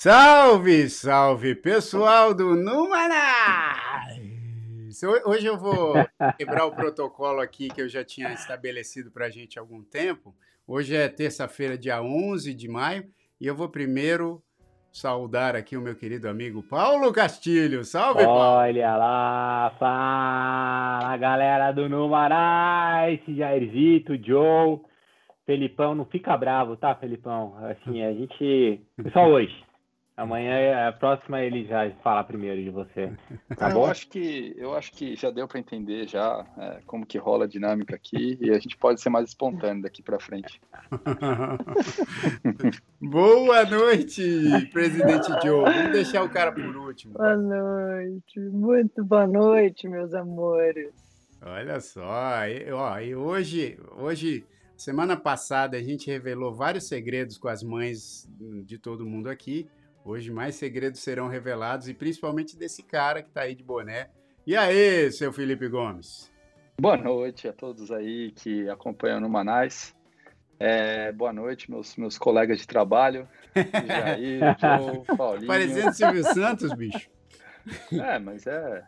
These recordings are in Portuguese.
Salve, salve, pessoal do Numanais! Hoje eu vou quebrar o protocolo aqui que eu já tinha estabelecido para a gente há algum tempo. Hoje é terça-feira, dia 11 de maio, e eu vou primeiro saudar aqui o meu querido amigo Paulo Castilho. Salve, Paulo! Olha lá, fala galera do Numanais, Jairzito, Joe, Felipão, não fica bravo, tá, Felipão? Assim, a gente... Só hoje. Amanhã, a próxima, ele já fala primeiro de você. Tá bom? Eu acho que, eu acho que já deu para entender já é, como que rola a dinâmica aqui e a gente pode ser mais espontâneo daqui para frente. Boa noite, presidente Joe. Vamos deixar o cara por último. Boa noite, muito boa noite, meus amores. Olha só, e, ó, e hoje, hoje, semana passada, a gente revelou vários segredos com as mães de todo mundo aqui. Hoje mais segredos serão revelados e principalmente desse cara que está aí de boné. E aí, seu Felipe Gomes? Boa noite a todos aí que acompanham no Manais. É, boa noite, meus, meus colegas de trabalho. Jair, Joe, Paulinho. Parecendo Silvio Santos, bicho. É, mas é.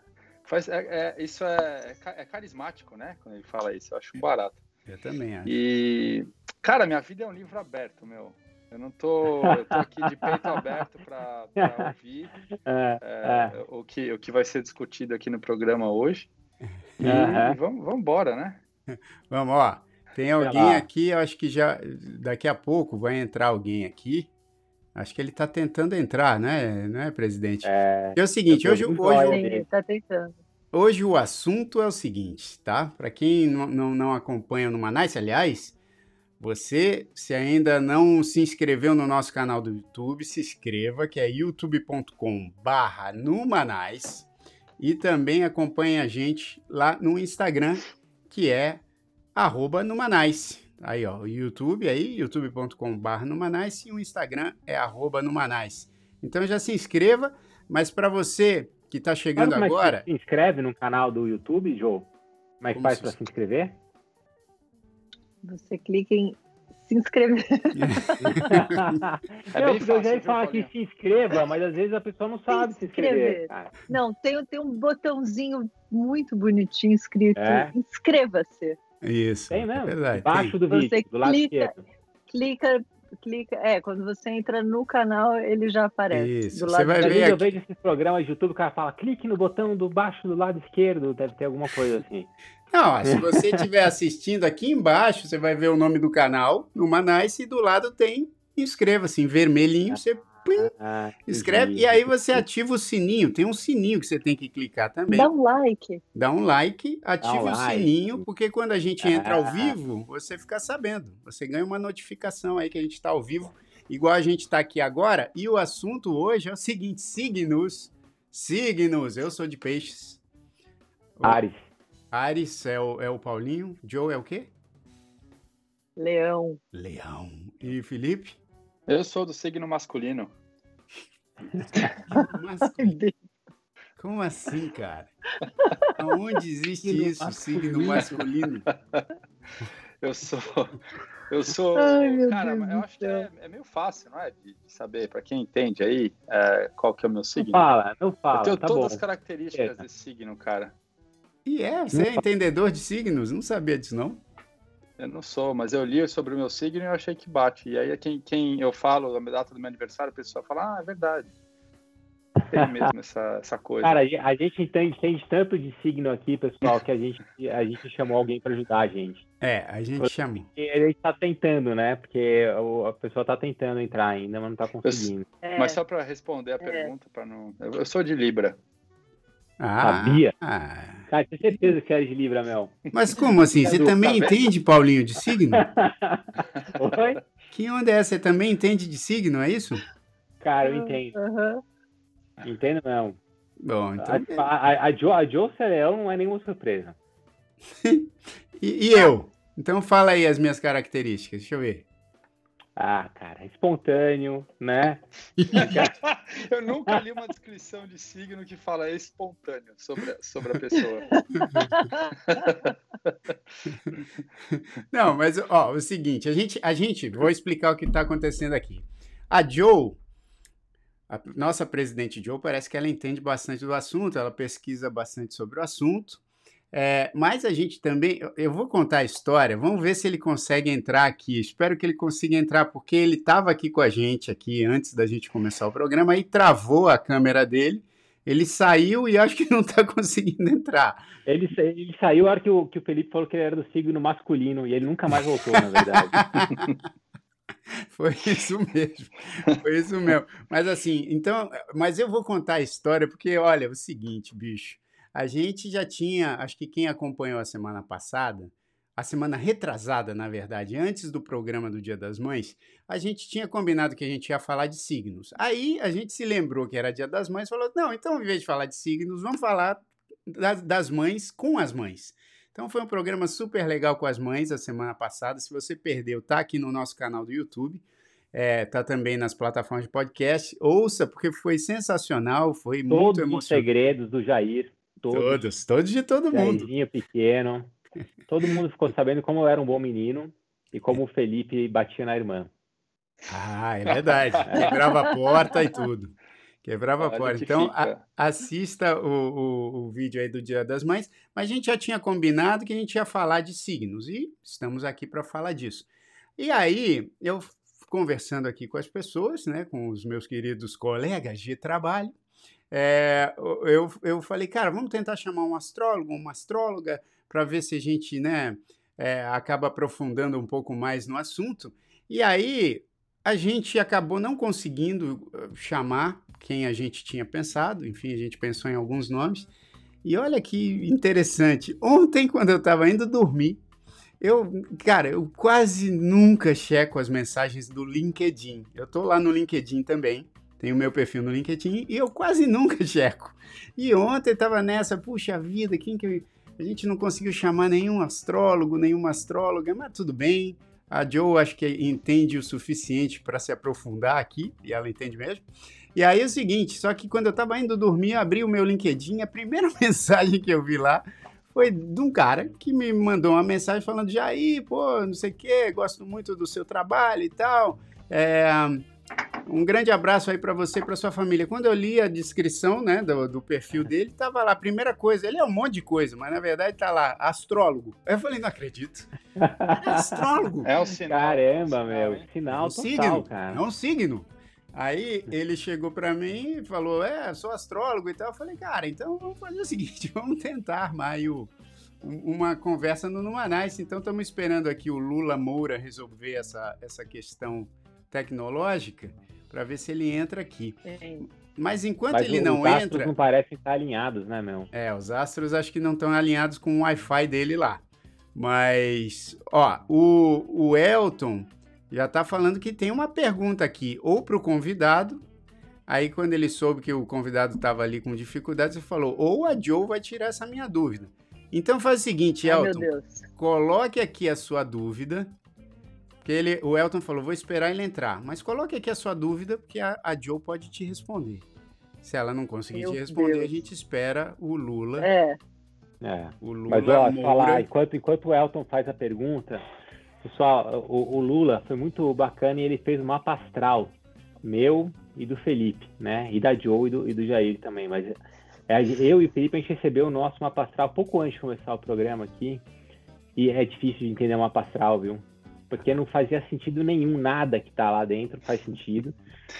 Faz, é, é isso é, é, carismático, né? Quando ele fala isso, eu acho barato. Eu também acho. E, cara, minha vida é um livro aberto, meu. Eu não tô, eu tô aqui de peito aberto para ouvir é, é, é. O, que, o que vai ser discutido aqui no programa hoje. E uhum. vamos, vamos embora, né? Vamos, ó. Tem alguém aqui, eu acho que já daqui a pouco vai entrar alguém aqui. Acho que ele está tentando entrar, né, não é, presidente? É, é o seguinte, hoje, hoje, ele tá tentando. hoje o assunto é o seguinte, tá? Para quem não, não, não acompanha no Manais, aliás, você, se ainda não se inscreveu no nosso canal do YouTube, se inscreva, que é youtube.com/barra Numanais. E também acompanhe a gente lá no Instagram, que é arroba Numanais. Aí, ó, o YouTube aí, youtube.com.br Numanais e o Instagram é arroba Numanais. Então já se inscreva, mas para você que está chegando como agora... É que se inscreve no canal do YouTube, Joe? Como é que faz para se inscrever? Você clica em se inscrever. é não, porque eu já ia falar que se inscreva, mas às vezes a pessoa não sabe se inscrever. Não, tem, tem um botãozinho muito bonitinho escrito é? inscreva-se. Isso. Tem mesmo? É verdade. Embaixo do vídeo, você do lado clica, esquerdo. Clica, clica. É, quando você entra no canal, ele já aparece. Isso. Do lado você vai ver Eu vejo esses programas de YouTube, o cara fala, clique no botão do baixo do lado esquerdo, deve ter alguma coisa assim. Não, se você estiver assistindo aqui embaixo, você vai ver o nome do canal, no Manice, e do lado tem inscreva-se em vermelhinho, você plim, ah, escreve e aí você ativa o sininho. Tem um sininho que você tem que clicar também. Dá um like. Dá um like, ative um o like. sininho, porque quando a gente entra ao ah. vivo, você fica sabendo. Você ganha uma notificação aí que a gente está ao vivo, igual a gente está aqui agora. E o assunto hoje é o seguinte: signos. Signos. Eu sou de peixes. Ares. Ares é o, é o Paulinho. Joe é o quê? Leão. Leão. E Felipe? Eu sou do signo masculino. masculino. Como assim, cara? Onde existe signo isso, masculino. signo masculino? Eu sou. Eu sou. Ai, cara, Deus eu acho que é, é, meio fácil, não é? De, de saber, para quem entende aí, é, qual que é o meu signo. Não fala, não fala. Eu tenho tá todas bom. as características desse signo, cara. E é, você é entendedor de signos? Não sabia disso, não? Eu não sou, mas eu li sobre o meu signo e eu achei que bate. E aí, quem, quem eu falo a data do meu aniversário, o pessoal fala, ah, é verdade. Tem mesmo essa, essa coisa. Cara, a gente entende, entende tanto de signo aqui, pessoal, que a gente, a gente chamou alguém para ajudar a gente. É, a gente chamou. A gente tá tentando, né? Porque a pessoa tá tentando entrar ainda, mas não tá conseguindo. É. Mas só para responder a é. pergunta, para não. Eu sou de Libra. Ah, Sabia? Ah. Cara, tenho certeza que era de Libra, Mel. Mas como assim? Você também tá entende, Paulinho, de signo? Oi? Que onda é essa? Você também entende de signo, é isso? Cara, eu entendo. Uhum. Entendo mesmo. Bom, então... A, a, a, jo, a Jo não é nenhuma surpresa. e, e eu? Então fala aí as minhas características, deixa eu ver. Ah, cara, espontâneo, né? eu nunca li uma descrição de signo que fala espontâneo sobre, sobre a pessoa. Não, mas ó, o seguinte, a gente, a gente, vou explicar o que está acontecendo aqui. A Joe, a nossa presidente Joe, parece que ela entende bastante do assunto, ela pesquisa bastante sobre o assunto. É, mas a gente também, eu vou contar a história, vamos ver se ele consegue entrar aqui. Espero que ele consiga entrar, porque ele estava aqui com a gente aqui antes da gente começar o programa e travou a câmera dele. Ele saiu e acho que não está conseguindo entrar. Ele, ele saiu na hora que o, que o Felipe falou que ele era do signo masculino e ele nunca mais voltou, na verdade. Foi isso mesmo. Foi isso mesmo. Mas assim, então, mas eu vou contar a história porque olha, é o seguinte, bicho. A gente já tinha, acho que quem acompanhou a semana passada, a semana retrasada, na verdade, antes do programa do Dia das Mães, a gente tinha combinado que a gente ia falar de signos. Aí a gente se lembrou que era Dia das Mães e falou: não, então, em vez de falar de signos, vamos falar das, das mães com as mães. Então foi um programa super legal com as mães a semana passada. Se você perdeu, tá aqui no nosso canal do YouTube. É, tá também nas plataformas de podcast. Ouça, porque foi sensacional, foi Todos muito emocionante. Todos os segredos do Jair. Todos, todos, todos de todo mundo. pequeno. Todo mundo ficou sabendo como eu era um bom menino e como o Felipe batia na irmã. Ah, é verdade. Quebrava a porta e tudo. Quebrava a porta. Então, a, assista o, o, o, vídeo aí do Dia das Mães. Mas a gente já tinha combinado que a gente ia falar de signos e estamos aqui para falar disso. E aí, eu conversando aqui com as pessoas, né, com os meus queridos colegas de trabalho, é, eu, eu falei, cara, vamos tentar chamar um astrólogo, uma astróloga, para ver se a gente né, é, acaba aprofundando um pouco mais no assunto. E aí a gente acabou não conseguindo chamar quem a gente tinha pensado, enfim, a gente pensou em alguns nomes. E olha que interessante, ontem, quando eu estava indo dormir, eu, cara, eu quase nunca checo as mensagens do LinkedIn. Eu tô lá no LinkedIn também tenho meu perfil no LinkedIn e eu quase nunca checo. E ontem estava nessa, puxa vida, quem que a gente não conseguiu chamar nenhum astrólogo, nenhuma astróloga, mas tudo bem. A Joe acho que entende o suficiente para se aprofundar aqui, e ela entende mesmo. E aí é o seguinte, só que quando eu estava indo dormir, abri o meu LinkedIn, a primeira mensagem que eu vi lá foi de um cara que me mandou uma mensagem falando, Jair, pô, não sei o quê, gosto muito do seu trabalho e tal. É, um grande abraço aí para você e para sua família. Quando eu li a descrição, né, do, do perfil dele, tava lá, primeira coisa, ele é um monte de coisa, mas na verdade tá lá, astrólogo. Aí eu falei, não acredito. É astrólogo. É o sinal. Caramba, meu, sinal é um total, signo, cara. É um signo. Aí ele chegou para mim e falou, é, sou astrólogo e tal. Eu falei, cara, então vamos fazer o seguinte, vamos tentar armar aí o, uma conversa no Numanice. Então estamos esperando aqui o Lula Moura resolver essa, essa questão tecnológica para ver se ele entra aqui. Sim. Mas enquanto Mas ele não entra. Os astros não parecem estar alinhados, né, meu? É, os astros acho que não estão alinhados com o Wi-Fi dele lá. Mas, ó, o, o Elton já está falando que tem uma pergunta aqui, ou para o convidado. Aí, quando ele soube que o convidado estava ali com dificuldades, ele falou: ou a Joe vai tirar essa minha dúvida. Então, faz o seguinte, Elton: coloque aqui a sua dúvida porque ele, o Elton falou, vou esperar ele entrar. Mas coloque aqui a sua dúvida, porque a, a Joe pode te responder. Se ela não conseguir Meu te responder, Deus. a gente espera o Lula. É. é. O Lula Mas, ó, Moura... falar, enquanto, enquanto o Elton faz a pergunta, pessoal, o, o, Lula foi muito bacana e ele fez um mapa astral meu e do Felipe, né? E da Joe e do, e do Jair também. Mas é, eu e o Felipe, a gente recebeu o nosso mapa astral pouco antes de começar o programa aqui. E é difícil de entender o mapa astral, viu? Porque não fazia sentido nenhum, nada que tá lá dentro faz sentido.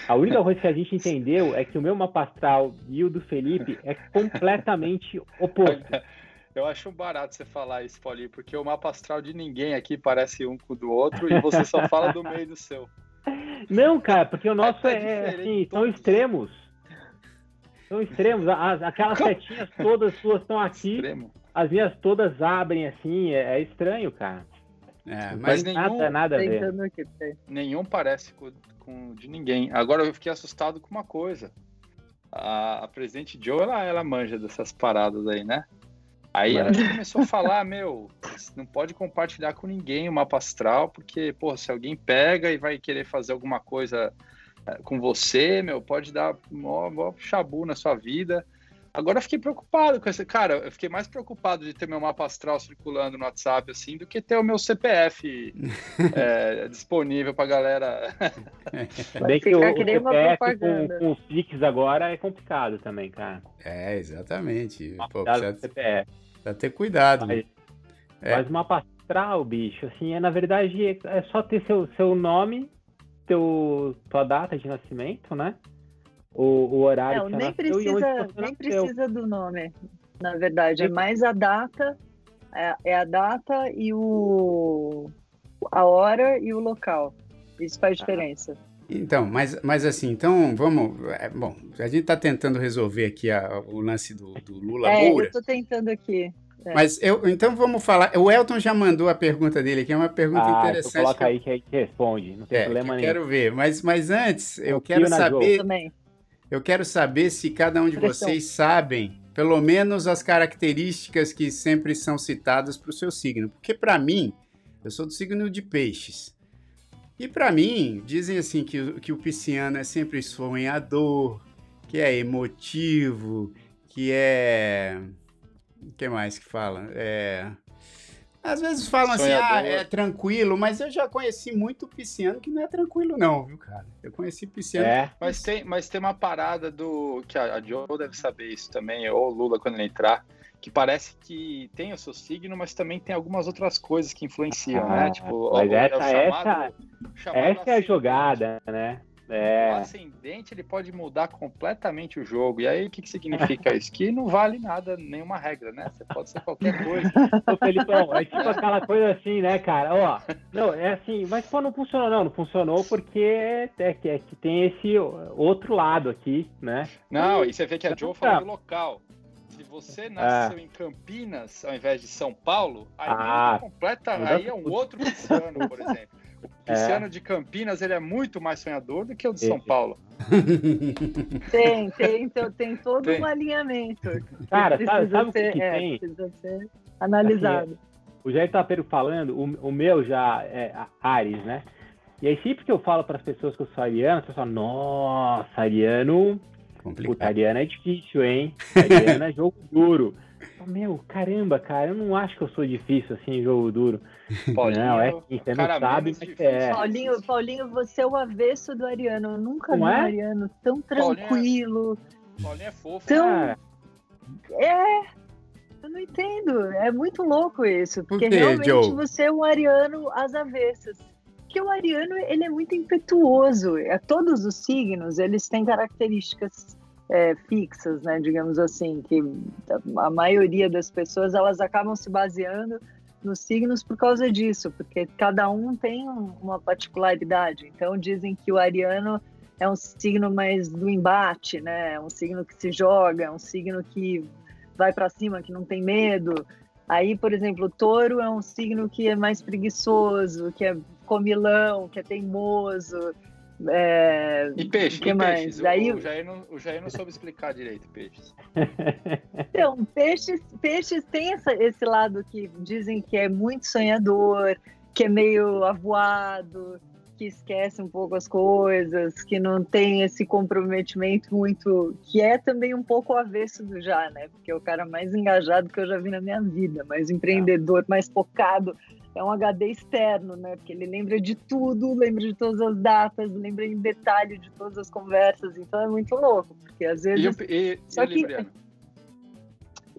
A única coisa que a gente entendeu é que o meu mapa astral e o do Felipe é completamente oposto. Eu acho barato você falar isso, Paulinho, porque o mapa astral de ninguém aqui parece um com o do outro e você só fala do meio do seu. Não, cara, porque o nosso é, é assim, são extremos. São extremos. As, aquelas setinhas todas suas estão aqui. Extremo. As minhas todas abrem assim. É, é estranho, cara. É, mas nenhum, nada, nada a ver. Nenhum parece com, com, de ninguém. Agora eu fiquei assustado com uma coisa. A, a presidente Joe, ela, ela manja dessas paradas aí, né? Aí ela já começou a falar, meu, não pode compartilhar com ninguém o mapa astral, porque, pô, se alguém pega e vai querer fazer alguma coisa eh, com você, meu, pode dar mó, mó chabu na sua vida. Agora eu fiquei preocupado com esse. Cara, eu fiquei mais preocupado de ter meu mapa astral circulando no WhatsApp, assim, do que ter o meu CPF é, disponível pra galera. Bem que o, o CPF com, com os Pix agora é complicado também, cara. É, exatamente. Pô, precisa, CPF. precisa ter cuidado. Mas, é. mas mapa astral, bicho, assim, é na verdade é só ter seu, seu nome, teu, tua data de nascimento, né? O, o horário. Não, nem precisa, nem precisa do nome, na verdade. É mais a data, é, é, a data e o a hora e o local. Isso faz ah. diferença. Então, mas, mas assim, então vamos. É, bom, a gente está tentando resolver aqui a, o lance do, do Lula é, Moura. Eu estou tentando aqui. É. Mas eu, então vamos falar. O Elton já mandou a pergunta dele aqui, é uma pergunta ah, interessante. Então coloca aí que, que responde, não tem é, problema nenhum. Quero ver, mas, mas antes eu, eu quero saber. Eu quero saber se cada um de vocês sabem, pelo menos as características que sempre são citadas para o seu signo. Porque para mim, eu sou do signo de peixes. E para mim, dizem assim que, que o pisciano é sempre sonhador, que é emotivo, que é. O que mais que fala? É às vezes falam Sonhador. assim, ah, é tranquilo, mas eu já conheci muito pisciano que não é tranquilo, não, viu, cara? Eu conheci pisciano. É. Mas, tem, mas tem uma parada do. que a, a Joe deve saber isso também, ou o Lula quando ele entrar, que parece que tem o seu signo, mas também tem algumas outras coisas que influenciam, né? ah, né? Tipo, mas essa, é chamado, essa, essa é a jogada, né? É. O ascendente ele pode mudar completamente o jogo. E aí o que, que significa isso? Que não vale nada, nenhuma regra, né? Você pode ser qualquer coisa. Ô, Felipão, é tipo aquela coisa assim, né, cara? Ó, não, é assim, mas pô, não funcionou, não. Não funcionou porque é, é, é que tem esse outro lado aqui, né? Não, e você vê que a Joe falou do local. Se você nasceu é. em Campinas ao invés de São Paulo, aí ah, completa, aí é um outro pisciano, por exemplo. O Pisciano é. de Campinas ele é muito mais sonhador do que o de São Paulo. Tem, tem, então, tem todo tem. um alinhamento. Cara, sabe, sabe o que, que é, tem? Precisa ser analisado. Assim, o Jair Tapeiro falando, o, o meu já é Ares, né? E aí sempre que eu falo para as pessoas que eu sou ariano, as pessoas falam, nossa, ariano... Complicado. Puta, ariano é difícil, hein? Ariano é jogo duro. Meu, caramba, cara, eu não acho que eu sou difícil assim em jogo duro. Paulinho, não, é que você não sabe, mas é. Paulinho, Paulinho, você é o avesso do Ariano. Eu nunca não vi é? um Ariano tão tranquilo. Paulinho é fofo. Tão... Né? É. Eu não entendo. É muito louco isso. Porque Por quê, realmente Joe? você é um Ariano às avessas. Porque o Ariano, ele é muito impetuoso. É, todos os signos, eles têm características é, fixas, né, digamos assim, que a maioria das pessoas elas acabam se baseando nos signos por causa disso, porque cada um tem uma particularidade. Então dizem que o ariano é um signo mais do embate, né? É um signo que se joga, é um signo que vai para cima, que não tem medo. Aí, por exemplo, o touro é um signo que é mais preguiçoso, que é comilão, que é teimoso, é, e peixe, que e mais? Peixes? Aí... O, Jair não, o Jair não soube explicar direito peixes. Então, peixes, peixes tem essa, esse lado que dizem que é muito sonhador, que é meio avoado, que esquece um pouco as coisas, que não tem esse comprometimento muito, que é também um pouco o avesso do já, né? Porque é o cara mais engajado que eu já vi na minha vida, mais empreendedor, mais focado é um HD externo, né? Porque ele lembra de tudo, lembra de todas as datas, lembra em detalhe de todas as conversas. Então é muito louco, porque às vezes. E, e, Só e que... o Libriano?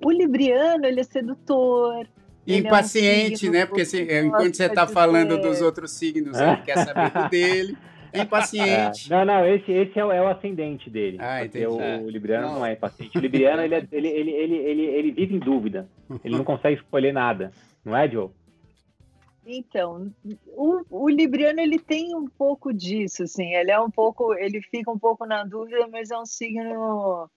O Libriano, ele é sedutor. Impaciente, é um né? Porque assim, enquanto você está falando dos outros signos, ele quer saber do dele. É impaciente. É. Não, não, esse, esse é, o, é o ascendente dele. Ah, entendi. O, é. o Libriano não. não. é impaciente. O Libriano, ele, é, ele, ele, ele, ele, ele vive em dúvida. Ele não consegue escolher nada. Não é, Joe? Então, o, o, Libriano ele tem um pouco disso, assim, ele é um pouco, ele fica um pouco na dúvida, mas é um signo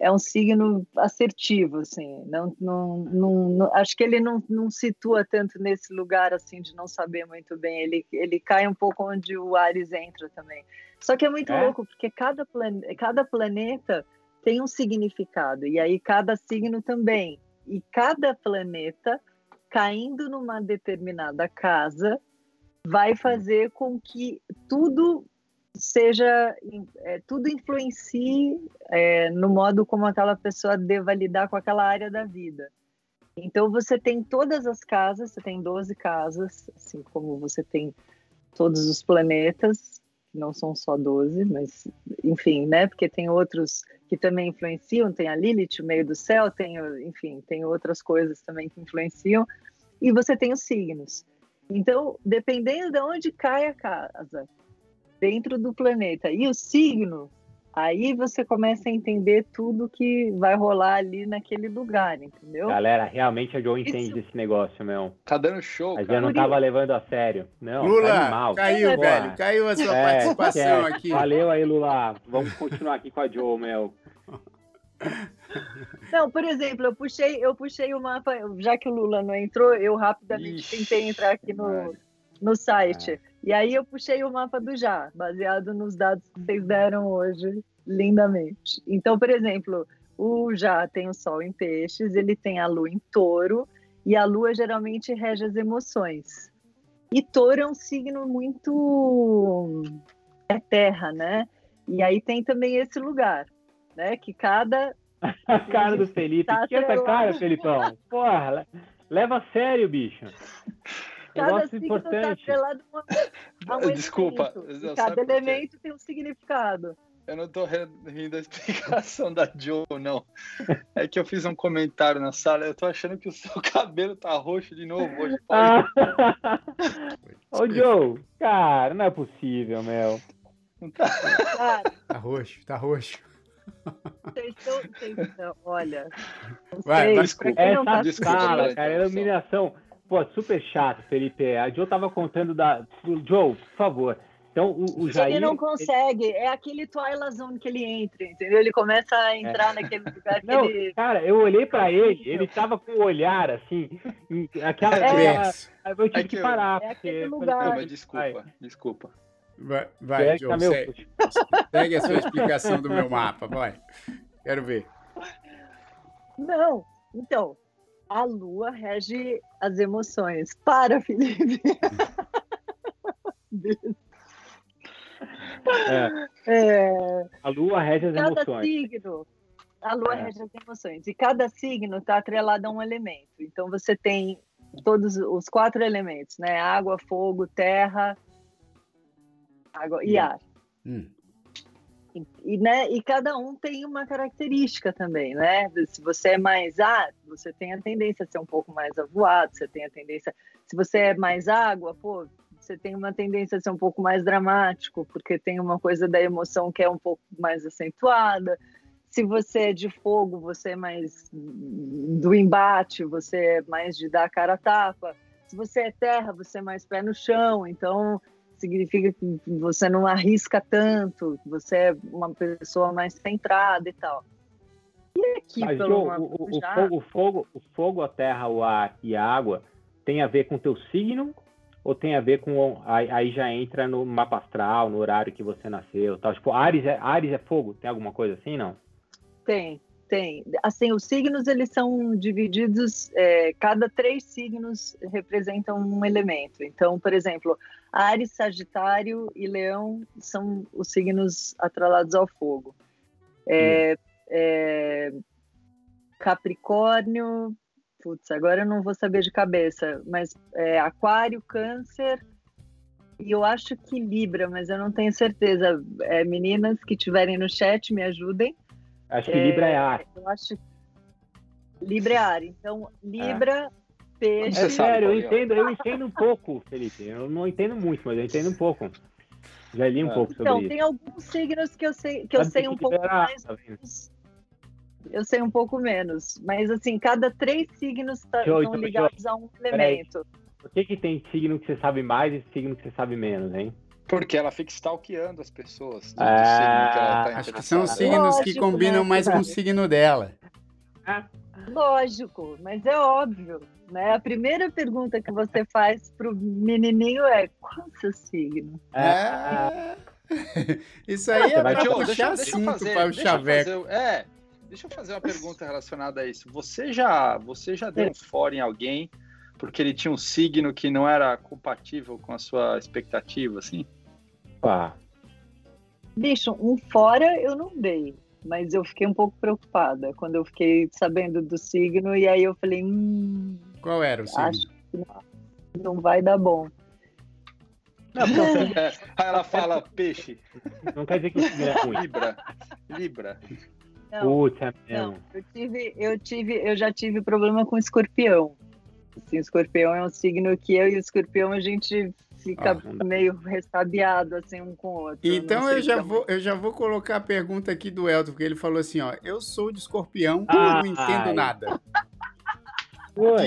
é um signo assertivo, assim, não, não, não, não acho que ele não, não situa tanto nesse lugar, assim, de não saber muito bem, ele, ele cai um pouco onde o Ares entra também. Só que é muito é? louco, porque cada, plan, cada planeta tem um significado, e aí cada signo também. E cada planeta caindo numa determinada casa vai fazer com que tudo seja é, tudo influencie é, no modo como aquela pessoa deva lidar com aquela área da vida. Então você tem todas as casas, você tem 12 casas, assim como você tem todos os planetas, não são só 12, mas enfim, né? Porque tem outros que também influenciam, tem a Lilith, o meio do céu, tem, enfim, tem outras coisas também que influenciam, e você tem os signos. Então, dependendo de onde cai a casa, dentro do planeta, e o signo, aí você começa a entender tudo que vai rolar ali naquele lugar, entendeu? Galera, realmente a Joe entende Isso... desse negócio, meu. Tá dando show, Mas eu não tava levando a sério. Não, Lula, tá animal. caiu, é, velho. Caiu a sua é, participação é. aqui. Valeu aí, Lula. Vamos continuar aqui com a Joe, meu. Não, por exemplo, eu puxei, eu puxei o mapa, já que o Lula não entrou, eu rapidamente Ixi, tentei entrar aqui no, no site. É. E aí eu puxei o mapa do Já, baseado nos dados que vocês deram hoje, lindamente. Então, por exemplo, o Já tem o Sol em peixes, ele tem a Lua em touro, e a Lua geralmente rege as emoções. E touro é um signo muito. é terra, né? E aí tem também esse lugar né? Que cada. a cara do Felipe. Tá que essa cara, Felipão? Porra, leva a sério, bicho. Cada Negócio tá importante. Tá a um Desculpa. E cada elemento tem um significado. Eu não tô rindo da explicação da Joe, não. É que eu fiz um comentário na sala. Eu tô achando que o seu cabelo tá roxo de novo hoje. Ah. Ô, Joe, cara, não é possível, meu. Tá. tá roxo, tá roxo. Vocês estão, olha. Vai, desculpa. Essa desculpa, sala, cara, iluminação. Pô, super chato, Felipe. A Joe tava contando da. Joe, por favor. Então, o, o Jair. Ele não consegue, ele... é aquele Twilight Zone que ele entra, entendeu? Ele começa a entrar é. naquele lugar que não, ele. Cara, eu olhei pra ele, ele tava com o olhar assim, aquela. É. eu tive é que, que parar. É aquele lugar. Não, desculpa, desculpa. Vai, vai Joe, segue, segue a sua explicação do meu mapa, vai. Quero ver. Não, então, a lua rege as emoções. Para, Felipe. é. É... A lua rege as cada emoções. Signo, a lua é. rege as emoções. E cada signo está atrelado a um elemento. Então você tem todos os quatro elementos, né? Água, fogo, terra, água e ar. Hum. E, né, e cada um tem uma característica também, né? Se você é mais ar, você tem a tendência a ser um pouco mais avoado, você tem a tendência. Se você é mais água, pô, você tem uma tendência a ser um pouco mais dramático, porque tem uma coisa da emoção que é um pouco mais acentuada. Se você é de fogo, você é mais do embate, você é mais de dar a cara a tapa. Se você é terra, você é mais pé no chão. Então, significa que você não arrisca tanto, você é uma pessoa mais centrada e tal. E aqui, Mas, pelo o, o, já... fogo, o, fogo, o fogo, a terra, o ar e a água tem a ver com teu signo ou tem a ver com aí, aí, já entra no mapa astral, no horário que você nasceu, tal. Tipo, Ares é Ares é fogo, tem alguma coisa assim, não? Tem, tem. Assim, os signos eles são divididos, é, cada três signos representam um elemento. Então, por exemplo, Ares, Sagitário e Leão são os signos atrelados ao fogo. É, é, Capricórnio, putz, agora eu não vou saber de cabeça, mas é, Aquário, Câncer e eu acho que Libra, mas eu não tenho certeza. É, meninas que estiverem no chat, me ajudem. Acho que é, Libra é ar. Eu acho Libra é ar. Então, Libra, é. Peixe. É sério, eu entendo, eu entendo um pouco, Felipe. Eu não entendo muito, mas eu entendo um pouco. Já li um é. pouco sobre então, isso. Então, tem alguns signos que eu sei, que eu sei um pouco mais. Tá eu sei um pouco menos. Mas, assim, cada três signos tá, estão então, ligados a um elemento. Por que, que tem signo que você sabe mais e signo que você sabe menos, hein? Porque ela fica stalkeando as pessoas. É, que tá acho que são signos Lógico, que combinam né? mais com o signo dela. Lógico, mas é óbvio. Né? A primeira pergunta que você faz pro menininho é qual o seu signo? É. Isso aí é pra puxar assunto para o chaveco. É, Deixa eu fazer uma pergunta relacionada a isso. Você já, você já deu um fora em alguém porque ele tinha um signo que não era compatível com a sua expectativa, assim? Pá. Bicho, um fora eu não dei, mas eu fiquei um pouco preocupada quando eu fiquei sabendo do signo e aí eu falei, hum, qual era o signo? Acho que não, não vai dar bom. Não, é, aí ela fala peixe. Não quer dizer que o signo é ruim. Libra. Libra. Não, Putz, é não eu, tive, eu, tive, eu já tive problema com escorpião. Assim, escorpião é um signo que eu e o escorpião a gente fica ah, meio restabiado assim um com o outro. Então eu já vou eu já vou colocar a pergunta aqui do Elton, porque ele falou assim, ó, eu sou de escorpião, ah, não entendo ai. nada.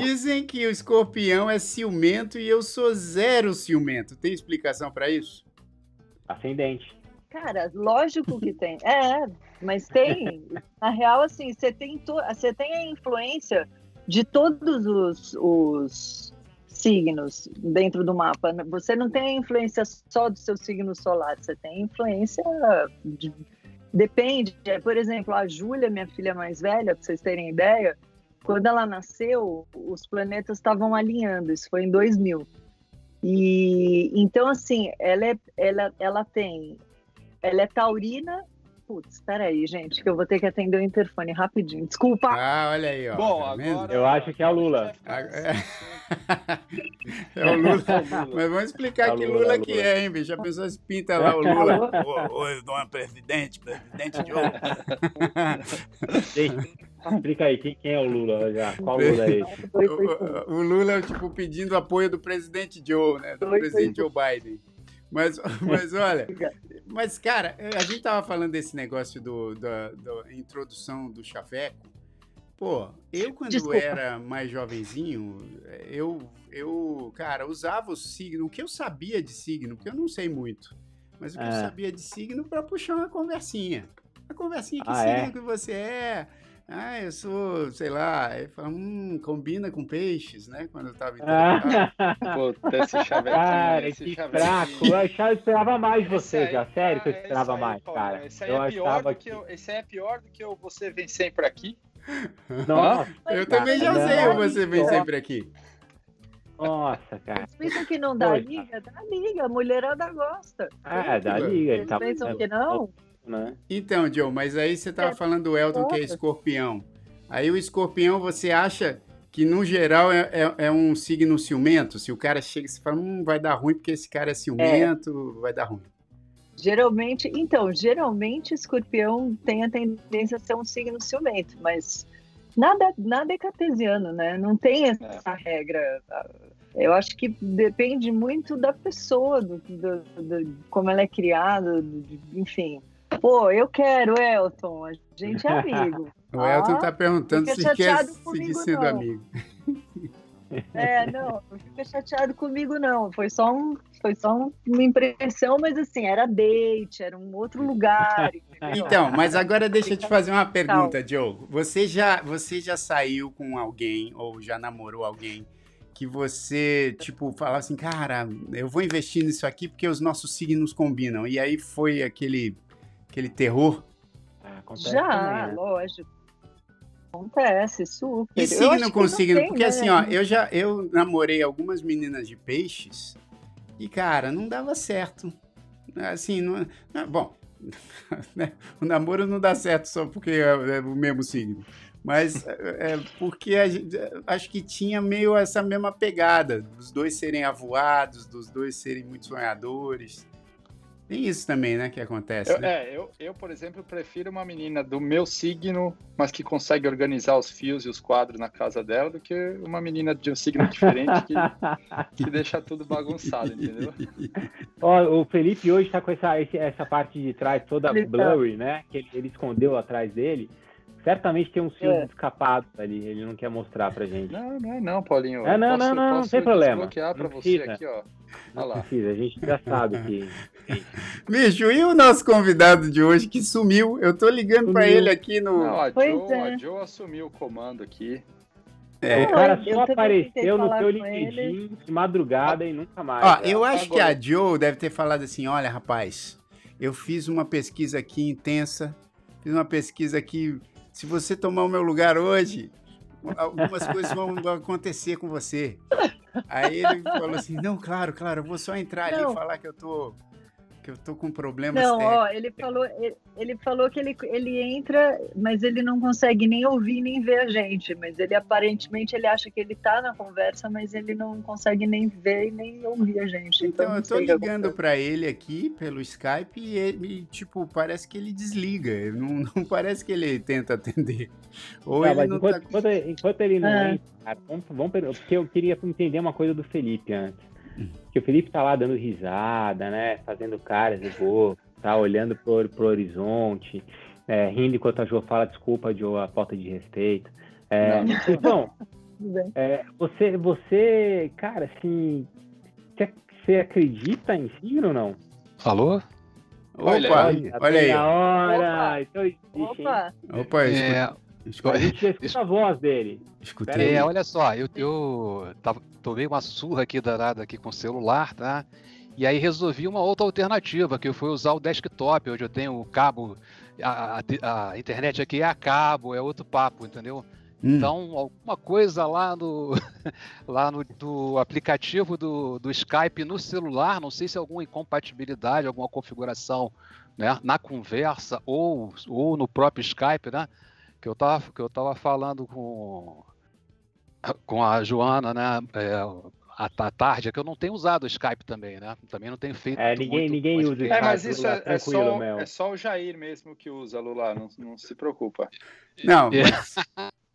Dizem que o escorpião é ciumento e eu sou zero ciumento. Tem explicação para isso? Ascendente. Cara, lógico que tem. É, mas tem. Na real, assim, você tem, você tem a influência de todos os, os signos dentro do mapa. Você não tem a influência só do seu signo solar, você tem influência de... Depende. Por exemplo, a Júlia, minha filha mais velha, para vocês terem ideia, quando ela nasceu, os planetas estavam alinhando, isso foi em 2000. E então assim, ela é, ela, ela tem, ela é taurina. Putz, peraí, gente, que eu vou ter que atender o interfone rapidinho. Desculpa. Ah, olha aí, ó. Bom, tá agora eu acho que é o Lula. É o Lula. Mas vamos explicar é que Lula, Lula, que é, hein, bicho? A pessoa se pinta lá o Lula. Oi, dona presidente, presidente de ouro. Explica aí, quem, quem, é o Lula já? Qual Lula é esse? O, o, Lula é tipo pedindo apoio do presidente Joe, né? Do presidente Joe Biden. Mas, mas olha, mas cara, a gente tava falando desse negócio do, da introdução do chaveco. Pô, eu quando Desculpa. era mais jovenzinho, eu, eu, cara, usava o signo, o que eu sabia de signo, porque eu não sei muito, mas o que é. eu sabia de signo para puxar uma conversinha. A conversinha, que ah, signo é? que você é? Ah, eu sou, sei lá, aí fala, hum, combina com peixes, né? Quando eu tava ah. Puta, esse chavequinho, Cara, esse que fraco. Eu achava, eu esperava mais você aí, já, sério que eu esperava aí, mais, cara. Esse aí, eu é pior do que eu, esse aí é pior do que eu, você vem sempre aqui. Nossa, eu também já não, sei o você vem sempre aqui. Nossa, cara. Explica que não dá Poxa. liga, dá liga, a mulherada gosta. É, dá liga. Eles tá pensam que não? Né? Então, Joe, mas aí você tava é, falando do Elton que é escorpião. Aí o escorpião, você acha que no geral é, é, é, um signo ciumento? Se o cara chega e fala, hum, vai dar ruim porque esse cara é ciumento, é. vai dar ruim. Geralmente, então, geralmente escorpião tem a tendência a ser um signo ciumento, mas nada, nada é cartesiano, né? Não tem essa é. regra. Eu acho que depende muito da pessoa, do, do, do como ela é criada, enfim. Pô, eu quero, Elton. A gente é amigo. o ah, Elton tá perguntando se quer seguir sendo não. amigo. É, não, não fica chateado comigo, não. Foi só, um, foi só uma impressão, mas assim, era date, era um outro lugar. Entendeu? Então, mas agora deixa eu te fazer uma pergunta, Diogo. Você já, você já saiu com alguém ou já namorou alguém que você, tipo, fala assim, cara, eu vou investir nisso aqui porque os nossos signos combinam. E aí foi aquele aquele terror? Ah, Já, também, né? lógico. Acontece, super. E signo com signo? Porque né? assim, ó, eu já eu namorei algumas meninas de peixes e, cara, não dava certo. Assim, não, não bom, né? o namoro não dá certo só porque é, é o mesmo signo. Mas é, é porque a gente, acho que tinha meio essa mesma pegada, dos dois serem avoados, dos dois serem muito sonhadores. Tem isso também, né, que acontece. Eu, né? É, eu, eu, por exemplo, prefiro uma menina do meu signo, mas que consegue organizar os fios e os quadros na casa dela, do que uma menina de um signo diferente que, que deixa tudo bagunçado, entendeu? Ó, o Felipe hoje tá com essa, essa parte de trás toda blurry, né? Que ele, ele escondeu atrás dele. Certamente tem uns fios é. escapados ali, ele não quer mostrar pra gente. Não, não é não, Paulinho. É, não, posso, não, não, não tem problema. bloquear pra você aqui, ó. Não lá. precisa, a gente já sabe que. Bicho, e o nosso convidado de hoje que sumiu? Eu tô ligando para ele aqui no. Não, a Joe, é. a Joe assumiu o comando aqui. É. O cara só apareceu no teu LinkedIn de madrugada e nunca mais. Ó, eu acho Agora... que a Joe deve ter falado assim: olha, rapaz, eu fiz uma pesquisa aqui intensa, fiz uma pesquisa aqui se você tomar o meu lugar hoje, algumas coisas vão acontecer com você. Aí ele falou assim: não, claro, claro, eu vou só entrar não. ali e falar que eu tô que eu tô com problemas Não, ó, ele falou, ele, ele, falou que ele, ele entra, mas ele não consegue nem ouvir nem ver a gente. Mas ele aparentemente ele acha que ele tá na conversa, mas ele não consegue nem ver e nem ouvir a gente. Então, então eu tô ligando para ele aqui pelo Skype e ele, tipo, parece que ele desliga. Não, não parece que ele tenta atender. Ou não, ele não enquanto, tá... enquanto, enquanto, ele não é. entra, vamos, vamos, porque eu queria entender uma coisa do Felipe antes. Que o Felipe tá lá dando risada, né? Fazendo caras de boca, tá olhando pro, pro horizonte, é, rindo enquanto a Jo fala desculpa, Jo, a falta de respeito. É, então, é, você, você, cara, assim, você acredita em signo ou não? Falou? Opa, olha, olha, olha aí. hora. Opa. Então, Opa. Opa, é, a gente escuta a voz dele. Escutei. É, olha só, eu, eu tava, tomei uma surra aqui danada aqui com o celular, tá? E aí resolvi uma outra alternativa, que foi usar o desktop, onde eu tenho o cabo, a, a, a internet aqui é a cabo, é outro papo, entendeu? Hum. Então, alguma coisa lá no, lá no do aplicativo do, do Skype no celular, não sei se é alguma incompatibilidade, alguma configuração né, na conversa ou, ou no próprio Skype, né? Que eu tava, que eu tava falando com, com a Joana, né? É, à tarde, é que eu não tenho usado o Skype também, né? Também não tenho feito. É, ninguém, ninguém usa o Skype. É, mas isso é, é, só, é só o Jair mesmo que usa, Lula, não, não se preocupa. Não, mas,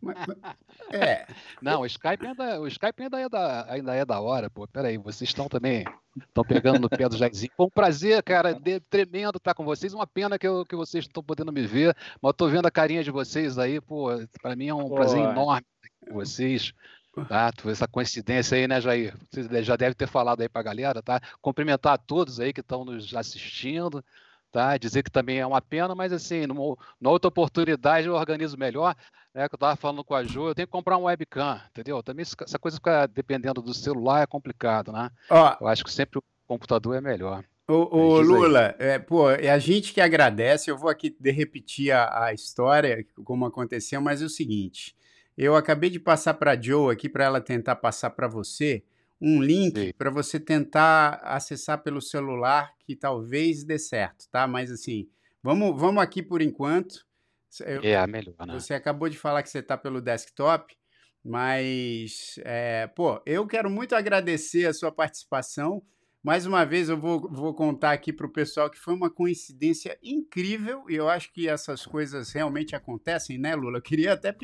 é. Não, o Skype ainda, o Skype ainda é da, ainda é da hora, pô. Peraí, vocês estão também estão pegando no pé do Jairzinho. Foi um prazer, cara, de, tremendo estar com vocês. Uma pena que, eu, que vocês não estão podendo me ver, mas eu tô vendo a carinha de vocês aí, pô. Para mim é um pô, prazer enorme com vocês. Tá, essa coincidência aí, né, Jair? Você já deve ter falado aí para a galera, tá? Cumprimentar a todos aí que estão nos assistindo, tá? Dizer que também é uma pena, mas assim, numa, numa outra oportunidade eu organizo melhor né, que eu estava falando com a Ju, eu tenho que comprar um webcam, entendeu? Também essa coisa fica dependendo do celular é complicado, né? Ó, eu acho que sempre o computador é melhor. O, o Lula, é, pô, é a gente que agradece. Eu vou aqui de repetir a, a história, como aconteceu, mas é o seguinte: eu acabei de passar para a Joe aqui para ela tentar passar para você um link para você tentar acessar pelo celular que talvez dê certo, tá? Mas assim, vamos, vamos aqui por enquanto. Eu, é a melhor, né? Você acabou de falar que você está pelo desktop, mas, é, pô, eu quero muito agradecer a sua participação. Mais uma vez, eu vou, vou contar aqui para o pessoal que foi uma coincidência incrível e eu acho que essas coisas realmente acontecem, né, Lula? Eu queria até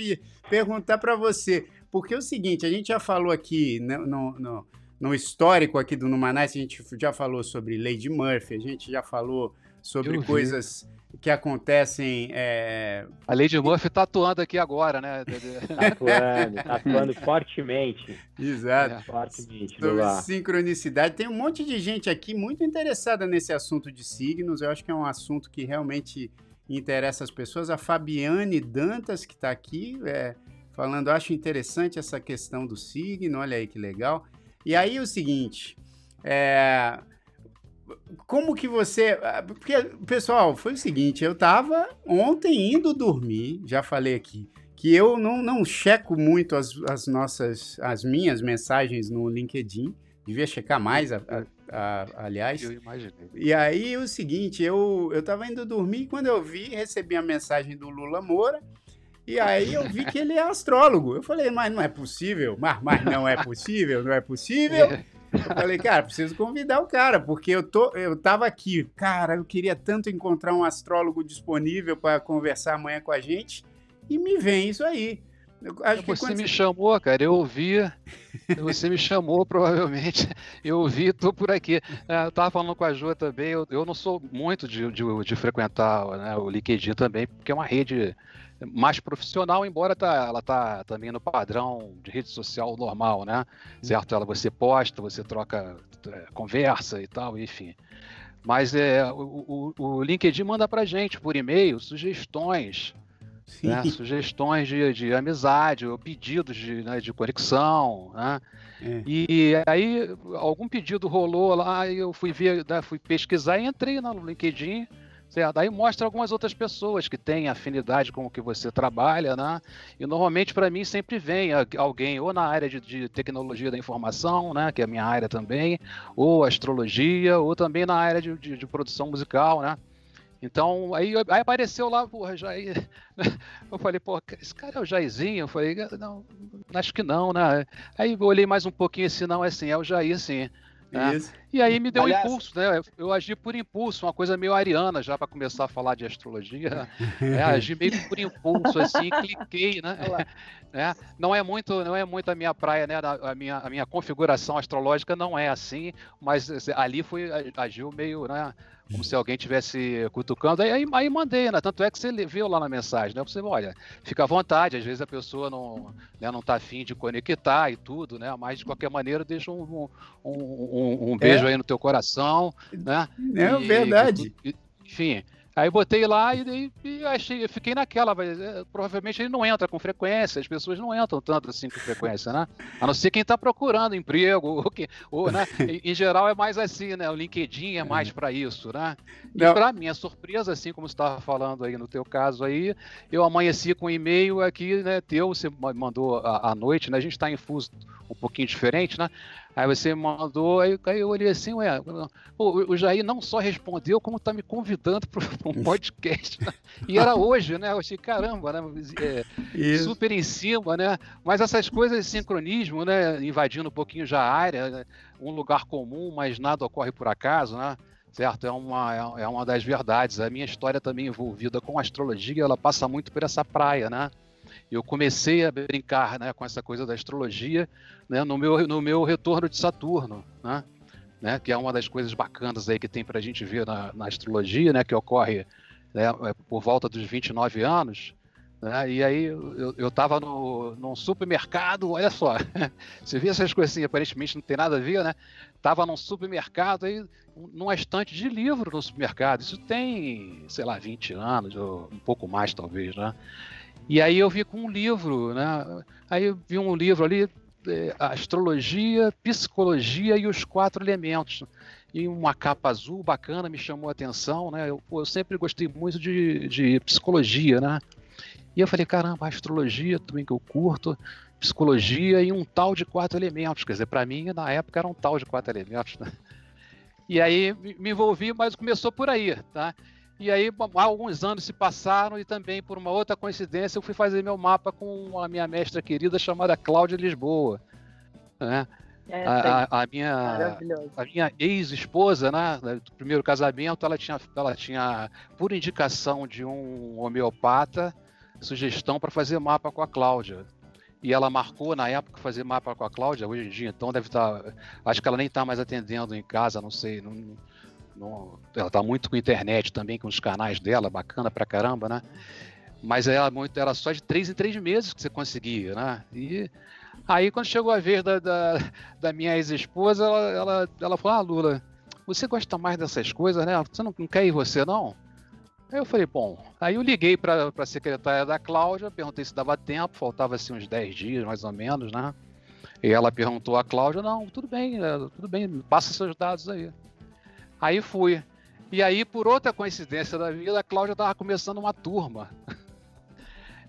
perguntar para você, porque é o seguinte: a gente já falou aqui no, no, no histórico aqui do Numanais, a gente já falou sobre Lady Murphy, a gente já falou sobre coisas que acontecem. É... A Lady Murphy tá atuando aqui agora, né? tá atuando, tá atuando fortemente. Exato. É. Fortemente. Sobre sincronicidade. Tem um monte de gente aqui muito interessada nesse assunto de signos. Eu acho que é um assunto que realmente interessa as pessoas. A Fabiane Dantas, que está aqui, é, falando, acho interessante essa questão do signo, olha aí que legal. E aí o seguinte, é, como que você. Ah, porque, pessoal, foi o seguinte: eu tava ontem indo dormir, já falei aqui, que eu não, não checo muito as, as nossas, as minhas mensagens no LinkedIn. Devia checar mais, a, a, a, aliás. Eu imaginei. E aí, o seguinte, eu, eu tava indo dormir e quando eu vi, recebi a mensagem do Lula Moura. E aí eu vi que ele é astrólogo. Eu falei, mas não é possível. Mas, mas não é possível, não é possível. Eu falei, cara, preciso convidar o cara, porque eu, tô, eu tava aqui. Cara, eu queria tanto encontrar um astrólogo disponível para conversar amanhã com a gente. E me vem isso aí. Acho que você me chamou, cara, eu ouvi. Você me chamou, provavelmente. Eu ouvi, tô por aqui. É, eu tava falando com a Ju também. Eu, eu não sou muito de, de, de frequentar né, o LinkedIn também, porque é uma rede mais profissional, embora tá, ela tá também no padrão de rede social normal, né? Certo? Ela você posta, você troca é, conversa e tal, enfim. Mas é, o, o, o LinkedIn manda para gente por e-mail sugestões, né? sugestões de, de amizade, ou pedidos de, né, de conexão, né? É. E aí algum pedido rolou lá, e eu fui ver, né, fui pesquisar e entrei no LinkedIn Certo? Aí mostra algumas outras pessoas que têm afinidade com o que você trabalha, né? E normalmente para mim sempre vem alguém ou na área de, de, tecnologia da informação, né? Que é a minha área também, ou astrologia, ou também na área de, de, de produção musical, né? Então, aí, aí apareceu lá, porra, Jair. Eu falei, pô, esse cara é o Jairzinho? Eu falei, não, acho que não, né? Aí eu olhei mais um pouquinho assim, não, é assim, é o Jair, sim. Né? E aí me deu Aliás, um impulso, né? Eu agi por impulso, uma coisa meio ariana já para começar a falar de astrologia. É, agi meio por impulso, assim, cliquei, né? É, não é muito, não é muito a minha praia, né? A minha, a minha configuração astrológica não é assim, mas assim, ali foi agiu meio, né? como se alguém tivesse cutucando. Aí, aí, aí, mandei, né? Tanto é que você viu lá na mensagem, né? Você, olha, fica à vontade, às vezes a pessoa não, né, não tá afim de conectar e tudo, né? Mas de qualquer maneira, deixa um, um, um, um beijo é. aí no teu coração, né? É e, verdade. E, enfim, Aí botei lá e, e achei, eu fiquei naquela, mas é, provavelmente ele não entra com frequência, as pessoas não entram tanto assim com frequência, né? A não ser quem está procurando emprego, ou, que, ou né? em, em, geral é mais assim, né? O LinkedIn é mais para isso, né? E para minha surpresa, assim como você estava falando aí no teu caso aí, eu amanheci com um e-mail aqui, né? Teu, você mandou à noite, né? A gente está em fuso um pouquinho diferente, né? Aí você mandou, aí, aí eu olhei assim, ué, o, o Jair não só respondeu, como tá me convidando para um podcast. Né? E era hoje, né? Eu achei, caramba, né? É, super em cima, né? Mas essas coisas de sincronismo, né? Invadindo um pouquinho já a área, né? um lugar comum, mas nada ocorre por acaso, né? Certo? É uma, é, é uma das verdades. A minha história também envolvida com astrologia, ela passa muito por essa praia, né? Eu comecei a brincar né, com essa coisa da astrologia né, no, meu, no meu retorno de Saturno, né, né, que é uma das coisas bacanas aí que tem para a gente ver na, na, astrologia, né, que ocorre né, é, por volta dos 29 anos. Né, e aí eu estava num supermercado, olha só, você vê essas coisas assim, aparentemente não tem nada a ver, né? Estava num supermercado aí, numa estante de livro no supermercado. Isso tem, sei lá, 20 anos, ou um pouco mais talvez, né? E aí eu vi com um livro, né? Aí eu vi um livro ali, é, Astrologia, Psicologia e os Quatro Elementos. E uma capa azul bacana me chamou a atenção, né? Eu, eu sempre gostei muito de, de psicologia, né? E eu falei, caramba, astrologia também que eu curto, psicologia e um tal de quatro elementos. Quer dizer, para mim, na época, era um tal de quatro elementos, né? E aí me envolvi, mas começou por aí, tá? E aí, alguns anos se passaram e também, por uma outra coincidência, eu fui fazer meu mapa com a minha mestra querida chamada Cláudia Lisboa. Né? É, a, a, a, minha, a minha ex-esposa, né, do primeiro casamento, ela tinha, ela tinha, por indicação de um homeopata, sugestão para fazer mapa com a Cláudia. E ela marcou na época fazer mapa com a Cláudia, hoje em dia, então deve estar. Tá, acho que ela nem está mais atendendo em casa, não sei. Não, ela tá muito com internet também, com os canais dela, bacana pra caramba, né? Mas ela muito, era só de três em três meses que você conseguia, né? E aí quando chegou a vez da, da, da minha ex-esposa, ela, ela, ela falou, ah, Lula, você gosta mais dessas coisas, né? Você não, não quer ir você, não? Aí eu falei, bom, aí eu liguei para a secretária da Cláudia, perguntei se dava tempo, faltava assim uns 10 dias mais ou menos, né? E ela perguntou à Cláudia, não, tudo bem, é, tudo bem, passa seus dados aí. Aí fui. E aí, por outra coincidência da vida, a Cláudia estava começando uma turma.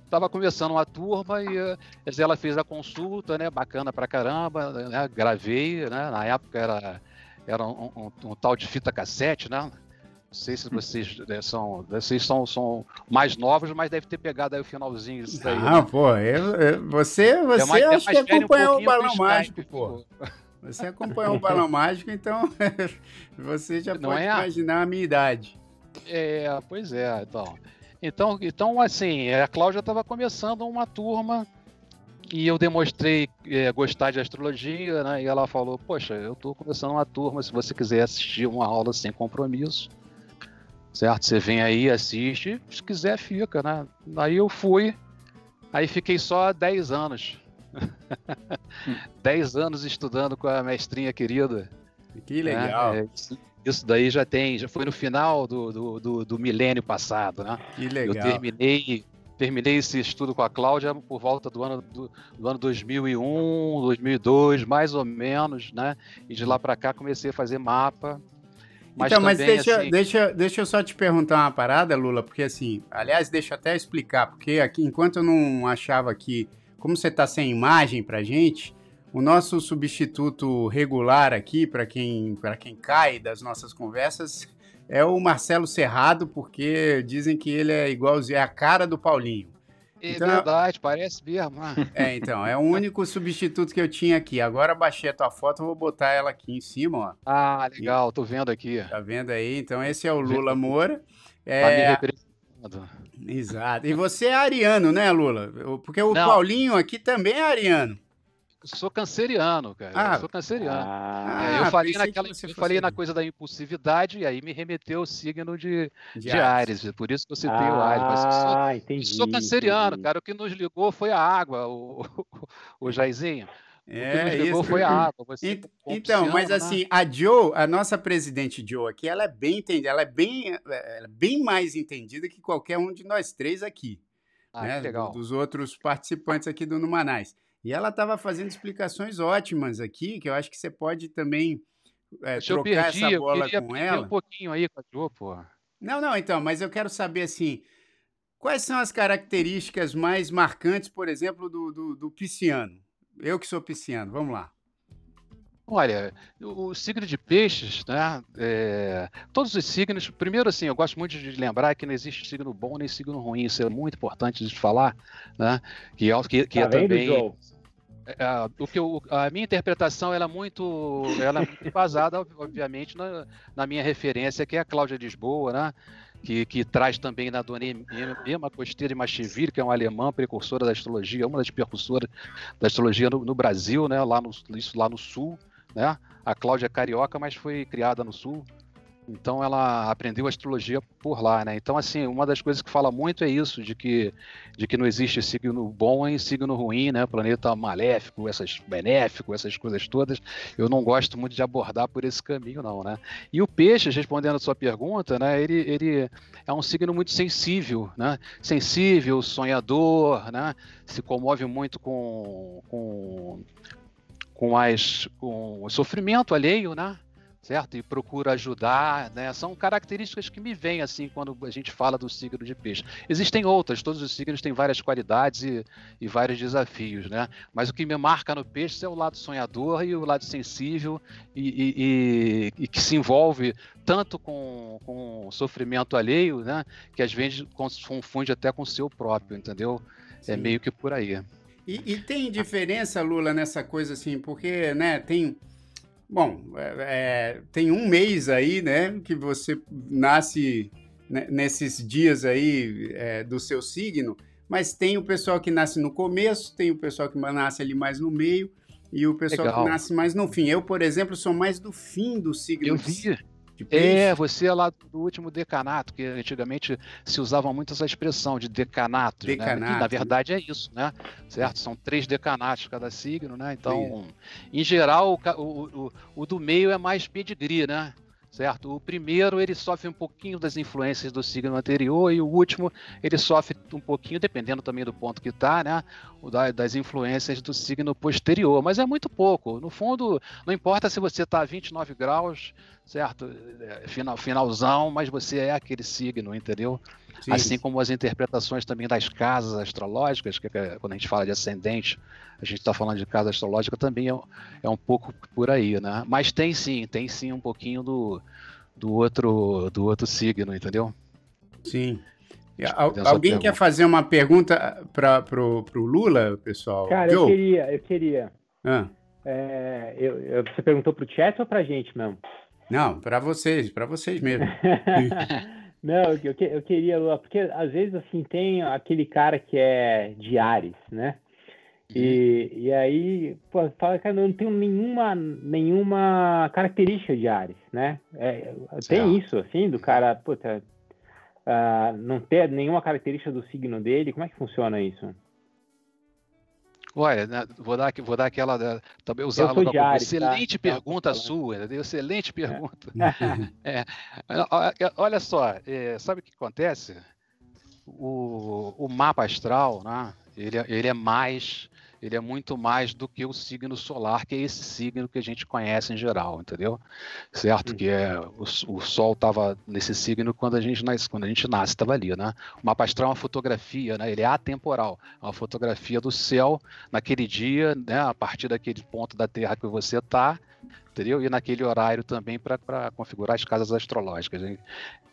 Estava começando uma turma e ela fez a consulta, né? Bacana pra caramba, né? Gravei, né? Na época era, era um, um, um tal de fita cassete, né? Não sei se vocês né, são, vocês são, são mais novos, mas deve ter pegado aí o finalzinho disso daí. Ah, né? pô, eu, eu, você, você é mais, acho é que acompanhou um o Balão Mágico, pô. Você acompanhou o Balão Mágico, então você já Não pode é? imaginar a minha idade. É, pois é, então. Então, então assim, a Cláudia estava começando uma turma e eu demonstrei é, gostar de astrologia, né? E ela falou: Poxa, eu estou começando uma turma. Se você quiser assistir uma aula sem compromisso, certo? Você vem aí, assiste. Se quiser, fica, né? Aí eu fui. Aí fiquei só 10 anos Dez anos estudando com a mestrinha querida. Que legal. É, isso, daí já tem, já foi no final do, do, do, do milênio passado, né? Que legal. Eu terminei, terminei esse estudo com a Cláudia por volta do ano, do, do ano 2001, 2002, mais ou menos, né? E de lá para cá comecei a fazer mapa. Mas então, mas deixa, assim... deixa, deixa eu só te perguntar uma parada, Lula, porque assim, aliás, deixa eu até explicar, porque aqui, enquanto eu não achava que, como você está sem imagem pra gente, o nosso substituto regular aqui, para quem, quem cai das nossas conversas, é o Marcelo Serrado, porque dizem que ele é igual, é a cara do Paulinho. É então, verdade, parece mesmo. É, então, é o único substituto que eu tinha aqui. Agora baixei a tua foto, vou botar ela aqui em cima, ó. Ah, legal, e, tô vendo aqui. Tá vendo aí? Então, esse é o Lula Moura. É... Tá me Exato. E você é ariano, né, Lula? Porque o Não. Paulinho aqui também é ariano sou canceriano, cara. Ah, eu sou canceriano. Ah, é, eu falei, naquela, eu falei na coisa da impulsividade e aí me remeteu o signo de, de, de Ares. Por isso que eu citei ah, o Ares. Mas sou, ah, entendi, sou canceriano, entendi. cara. O que nos ligou foi a água, o, o, o Jairzinho. É, o que nos ligou isso. foi a água. Você, então, mas né? assim, a Joe, a nossa presidente Joe aqui, ela é bem entendida, ela é bem, ela é bem mais entendida que qualquer um de nós três aqui. Ah, né? legal. Dos outros participantes aqui do Numanais. E ela estava fazendo explicações ótimas aqui, que eu acho que você pode também é, trocar perdi, essa bola com ela. um pouquinho aí com a Jo, pô. Não, não, então, mas eu quero saber assim, quais são as características mais marcantes, por exemplo, do, do, do pisciano? Eu que sou pisciano, vamos lá. Olha, o signo de peixes, né? É, todos os signos. Primeiro, assim, eu gosto muito de lembrar que não existe signo bom nem signo ruim. Isso é muito importante de falar, né? Que é, que, que tá é também. É, o que eu, a minha interpretação ela é muito, ela é muito embasada, obviamente, na, na, minha referência, que é a Cláudia Lisboa, né? Que, que traz também na dona Emma Costeira de Machiville, que é uma alemã precursora da astrologia, uma das precursoras da astrologia no, no Brasil, né? Lá no, isso lá no sul né? A Cláudia é carioca, mas foi criada no sul. Então ela aprendeu astrologia por lá, né? Então assim, uma das coisas que fala muito é isso, de que de que não existe signo bom e signo ruim, né? Planeta maléfico, essas benéfico, essas coisas todas. Eu não gosto muito de abordar por esse caminho não, né? E o peixe, respondendo a sua pergunta, né, ele ele é um signo muito sensível, né? Sensível, sonhador, né? Se comove muito com, com com, as, com o sofrimento alheio, né? Certo? E procura ajudar, né? São características que me vêm assim quando a gente fala do signo de peixe. Existem outras, todos os signos têm várias qualidades e, e vários desafios, né? Mas o que me marca no peixe é o lado sonhador e o lado sensível e, e, e, que se envolve tanto com, com sofrimento alheio, né? Que às vezes confunde até com o seu próprio, entendeu? É Sim. É meio que por aí. E, e, tem diferença, Lula, nessa coisa assim, porque, né, tem. Bom, é, é, tem um mês aí, né, que você nasce né, nesses dias aí é, do seu signo, mas tem o pessoal que nasce no começo, tem o pessoal que nasce ali mais no meio e o pessoal Legal. que nasce mais no fim. Eu, por exemplo, sou mais do fim do signo. Eu vi. É, você é lá do último decanato, que antigamente se usava muito essa expressão de decanato. Decanato. Né? na verdade é isso, né? Certo? São três decanatos cada signo, né? Então, Sim. em geral, o, o, o, do meio é mais pedigree, né? Certo? O primeiro ele sofre um pouquinho das influências do signo anterior e o último ele sofre um pouquinho, dependendo também do ponto que está, né? Das influências do signo posterior, mas é muito pouco. No fundo, não importa se você está a 29 graus, certo? É, final, finalzão, mas você é aquele signo, entendeu? Sim. Assim como as interpretações também das casas astrológicas, que é, quando a gente fala de ascendente, a gente está falando de casa astrológica também é, é, um pouco por aí, né? Mas tem sim, tem sim um pouquinho do, do, outro, do outro signo, entendeu? Sim. Al alguém quer fazer uma pergunta para o Lula, pessoal? Cara, Joe? eu queria, eu queria. Ah. É, eu, eu, você perguntou para o chat ou para a gente mesmo? Não, para vocês, para vocês mesmo. Não, eu, eu queria, porque às vezes assim tem aquele cara que é de Ares, né? E, uhum. e aí, pô, fala que não tem nenhuma, nenhuma característica de Ares, né? É, tem isso, assim, do cara, puta, uh, não ter nenhuma característica do signo dele, como é que funciona isso? Olha, né, vou dar, vou dar aquela. Né, também usar uma tá? excelente tá? pergunta sua, excelente pergunta. É. é, olha só, é, sabe o que acontece? O, o mapa astral, né, ele, é, ele é mais ele é muito mais do que o signo solar, que é esse signo que a gente conhece em geral, entendeu? Certo? Que é o, o Sol estava nesse signo quando a gente nasce, quando a gente nasce, estava ali, né? O mapa astral é uma fotografia, né? Ele é atemporal, é uma fotografia do céu naquele dia, né? A partir daquele ponto da Terra que você está, entendeu? E naquele horário também para configurar as casas astrológicas.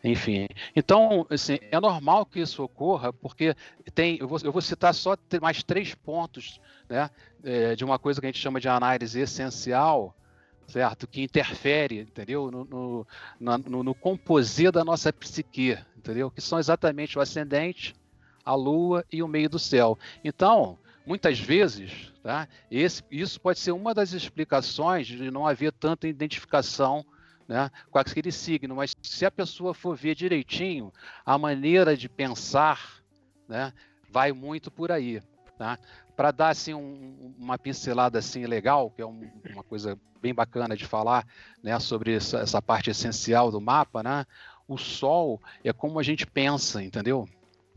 Enfim, então, assim, é normal que isso ocorra, porque tem, eu vou, eu vou citar só mais três pontos, né, é, de uma coisa que a gente chama de análise essencial, certo? Que interfere, entendeu? No, no, no, no composê da nossa psique, entendeu? Que são exatamente o ascendente, a lua e o meio do céu. Então, muitas vezes, tá? Esse, isso pode ser uma das explicações de não haver tanta identificação né, com aquele signo, mas se a pessoa for ver direitinho, a maneira de pensar né, vai muito por aí. Tá? Para dar assim, um, uma pincelada assim legal, que é um, uma coisa bem bacana de falar né, sobre essa, essa, parte essencial do mapa, né, o Sol é como a gente pensa, entendeu?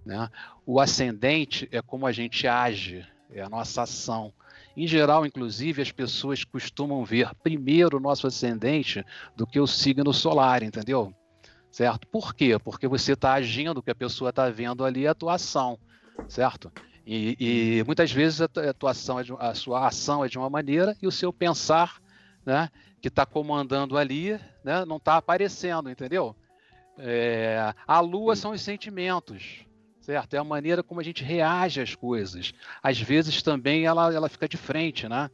Né? O ascendente é como a gente age, é a nossa ação. Em geral, inclusive, as pessoas costumam ver primeiro o nosso ascendente do que o signo solar, entendeu? Certo? Por quê? Porque você está agindo, o que a pessoa está vendo ali é a atuação, certo? E, e, muitas vezes a atuação, é de, a sua ação é de uma maneira e o seu pensar, né, que está comandando ali, né, não está aparecendo, entendeu? É, a lua são os sentimentos, certo? É a maneira como a gente reage às coisas. Às vezes também ela, ela fica de frente, né?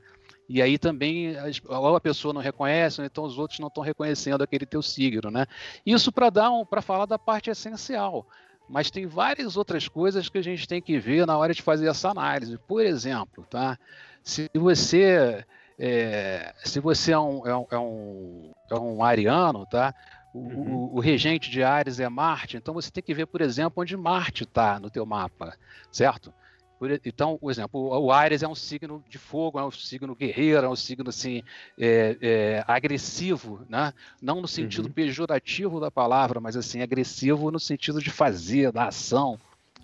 E aí também ou a pessoa não reconhece, ou então os outros não estão reconhecendo aquele teu signo, né? Isso para dar um, para falar da parte essencial. Mas tem várias outras coisas que a gente tem que ver na hora de fazer essa análise. Por exemplo, tá? Se você é, se você é um, é um, é um, é um ariano, tá? Uhum. O, o, regente de Ares é Marte, então você tem que ver, por exemplo, onde Marte está no teu mapa, certo? Por, então, por exemplo, o, o Ares é um signo de fogo, é um signo guerreiro, é um signo assim é, é, agressivo, né? Não no sentido uhum. pejorativo da palavra, mas assim agressivo no sentido de fazer, da ação,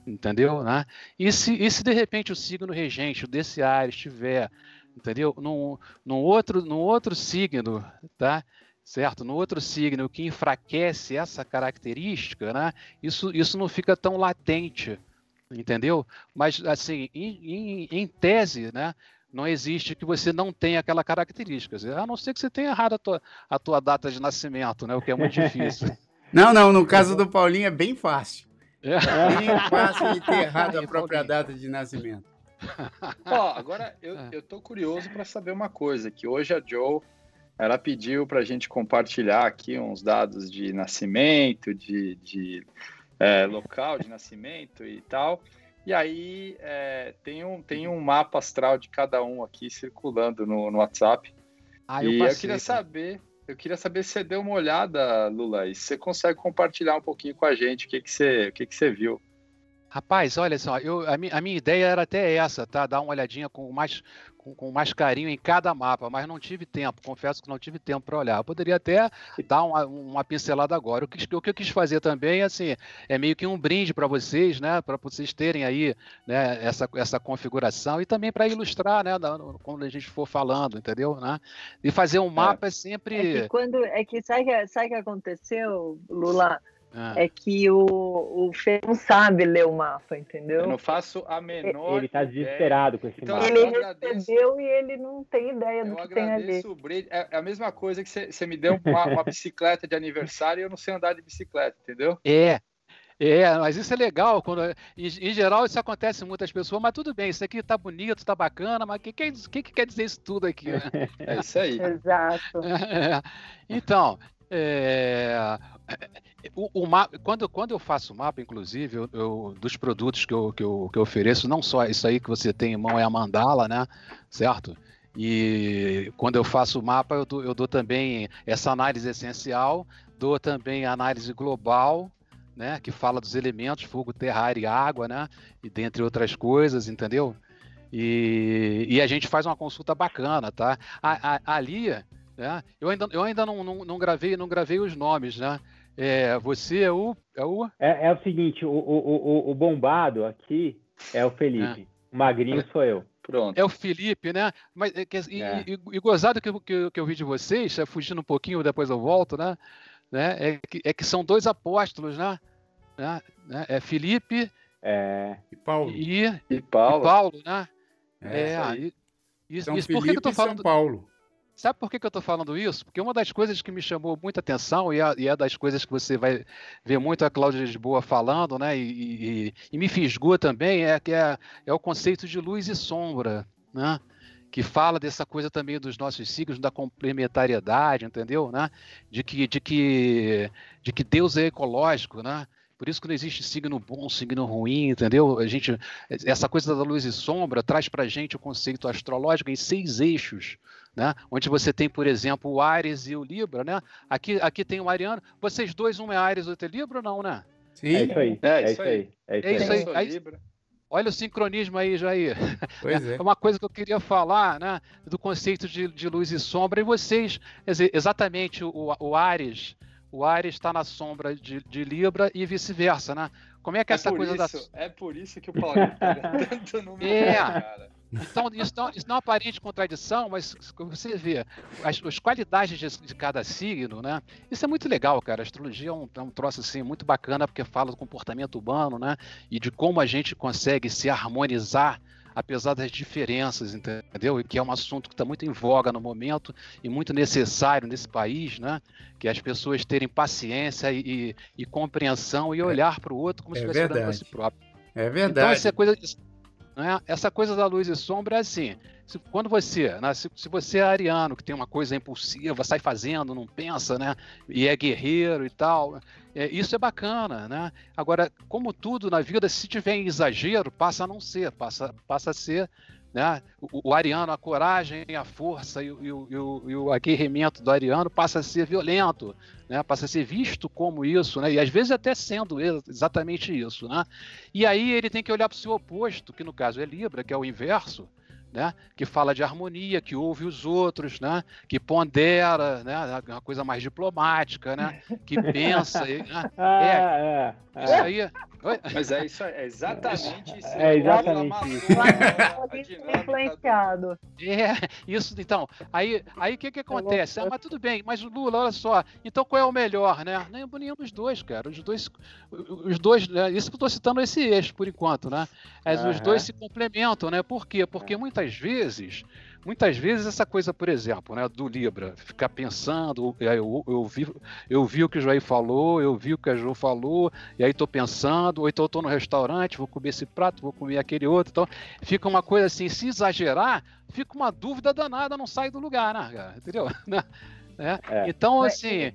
entendeu? Né? E se, e se de repente o signo regente desse Ares estiver, entendeu? Num, num outro, num outro signo, tá? Certo? No outro signo que enfraquece essa característica, né? Isso, isso não fica tão latente, entendeu? Mas, assim, em, em, em tese, né? Não existe que você não tenha aquela característica. A não ser que você tenha errado a tua, a tua data de nascimento, né? O que é muito difícil. Não, não, no caso do Paulinho é bem fácil. É. Bem fácil de ter errado a própria data de nascimento. Ó, agora eu, é. eu tô curioso para saber uma coisa, que hoje a Joe ela pediu para a gente compartilhar aqui uns dados de nascimento, de, de é, local de nascimento e tal. E aí é, tem, um, tem um mapa astral de cada um aqui circulando no, no WhatsApp. Ah, eu e passei, eu queria saber, eu queria saber se você deu uma olhada, Lula, e se você consegue compartilhar um pouquinho com a gente o que, que, você, o que, que você viu. Rapaz, olha só, eu, a, mi, a minha ideia era até essa, tá? Dar uma olhadinha com mais, com, com, mais carinho em cada mapa, mas não tive tempo, confesso que não tive tempo para olhar. Eu poderia até dar uma, uma pincelada agora. O que, o que, eu quis fazer também, assim, é meio que um brinde para vocês, né? Para vocês terem aí né, essa, essa configuração e também para ilustrar, né? quando a gente for falando, entendeu? Né? E fazer um é. mapa é, sempre. É que quando. É que sabe o que aconteceu, Lula? Ah. É que o, o Fê não sabe ler o mapa, entendeu? Eu não faço a menor. Ele tá desesperado com esse então, mapa. Ele recebeu e ele não tem ideia do que tem ali. O É, é a mesma coisa que você me deu uma, uma bicicleta de aniversário e eu não sei andar de bicicleta, entendeu? É, é, mas isso é legal. Quando, em, em, geral, isso acontece muitas pessoas, mas tudo bem, isso aqui tá bonito, tá bacana, mas o que, que, que, que, quer dizer isso tudo aqui? Né? É isso aí. Exato. É, então, é, o, o quando, quando eu faço mapa, inclusive, eu, eu, dos produtos que eu, que, eu, que eu ofereço, não só isso aí que você tem em mão é a mandala, né? Certo? E quando eu faço o mapa, eu dou, eu dou também essa análise essencial, dou também a análise global, né? Que fala dos elementos, fogo, terra, ar e água, né? E dentre outras coisas, entendeu? E, e a gente faz uma consulta bacana, tá? A, a, ali, né? Eu ainda, eu ainda não, não, não, gravei, não gravei os nomes, né? É, você é o. É o, é, é o seguinte: o, o, o, o bombado aqui é o Felipe, é. o magrinho sou eu. Pronto. É o Felipe, né? Mas, é, e, é. e, e, gozado que, que, que eu vi de vocês, fugindo um pouquinho, depois eu volto, né? né? É, que, é que são dois apóstolos, né? né? né? É Felipe é... e Paulo. E, e Paulo. E Paulo, né? É, é isso, isso, isso por que, que eu tô falando? São Paulo. Sabe por que, que eu estou falando isso? Porque uma das coisas que me chamou muita atenção, e é, e é das coisas que você vai ver muito a Cláudia Lisboa falando, né? E, e, e me fisgou também, é que é, é o conceito de luz e sombra, né? que fala dessa coisa também dos nossos signos, da complementariedade, entendeu? Né? De, que, de, que, de que Deus é ecológico, né? Por isso que não existe signo bom, signo ruim, entendeu? A gente, essa coisa da luz e sombra traz para a gente o conceito astrológico em seis eixos, né? Onde você tem, por exemplo, o Ares e o Libra, né? Aqui, aqui tem o Ariano. Vocês dois, um é Ares, outro é Libra, não, né? Sim. É isso aí. É, é isso aí. É isso aí. É isso aí. É isso aí. Olha o sincronismo aí, Jair. Pois é. é. Uma coisa que eu queria falar, né, do conceito de, de luz e sombra, e vocês, exatamente o, o Ares, o Ares está na sombra de, de Libra e vice-versa, né? Como é que é essa coisa isso, da. É por isso que o Paulo pega tanto no meu é. cara. Então, isso não, isso não é uma aparente contradição, mas você vê as, as qualidades de, de, cada signo, né? Isso é muito legal, cara. A astrologia é um, é um troço assim, muito bacana, porque fala do comportamento humano, né? E de como a gente consegue se harmonizar apesar das diferenças, entendeu? E que é um assunto que está muito em voga no momento e muito necessário nesse país, né? Que as pessoas terem paciência e, e, e compreensão e é. olhar para o outro como é se estivesse olhando para si próprio. É verdade. Então, essa coisa, né? essa coisa da luz e sombra é assim. Se, quando você, né, se, se, você é ariano, que tem uma coisa impulsiva, sai fazendo, não pensa, né? E é guerreiro e tal, é, isso é bacana, né? Agora, como tudo na vida, se tiver exagero, passa a não ser, passa, passa a ser né? O, o ariano, a coragem, a força e, o, e, o, e o aguerrimento do ariano passa a ser violento, né? passa a ser visto como isso, né? e às vezes até sendo exatamente isso. Né? E aí ele tem que olhar para o seu oposto, que no caso é Libra, que é o inverso, né? que fala de harmonia, que ouve os outros, né? que pondera, né? uma coisa mais diplomática, né? que pensa. Né? Ah, é, é, isso aí. Oi? Mas é isso, é exatamente isso. É exatamente isso. Influenciado. É, isso, então. Aí o aí, que, que acontece? Ah, mas tudo bem, mas Lula, olha só. Então qual é o melhor, né? Nem nenhum dos dois, cara. Os dois. Os dois né? Isso que eu estou citando esse eixo por enquanto, né? Uhum. Os dois se complementam, né? Por quê? Porque muitas muitas vezes, muitas vezes essa coisa, por exemplo, né, do Libra, ficar pensando, eu, eu, vi, eu vi o que o Joaí falou, eu vi o que a Jo falou, e aí estou pensando, ou então estou no restaurante, vou comer esse prato, vou comer aquele outro, então fica uma coisa assim, se exagerar, fica uma dúvida danada, não sai do lugar, né, entendeu? Né? É. Então, assim...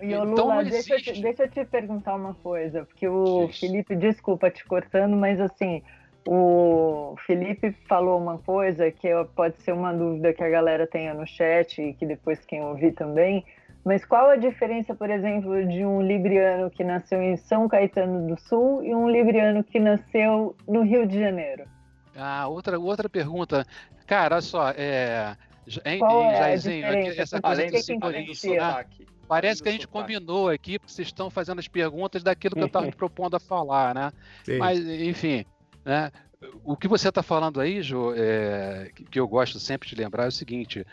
E o então, Lula, deixa eu, te, deixa eu te perguntar uma coisa, porque o Felipe, desculpa te cortando, mas assim, o Felipe falou uma coisa que pode ser uma dúvida que a galera tenha no chat e que depois quem ouvir também. Mas qual a diferença, por exemplo, de um libriano que nasceu em São Caetano do Sul e um libriano que nasceu no Rio de Janeiro? Ah, outra, outra pergunta. Cara, olha só, é, em, Qual em, é Jairzinho, essa coisa que você Parece que a gente combinou aqui, porque vocês estão fazendo as perguntas daquilo que eu estava me propondo a falar, né? Sim. Mas, enfim, né? O que você está falando aí, Jo, é, que eu gosto sempre de lembrar é o seguinte: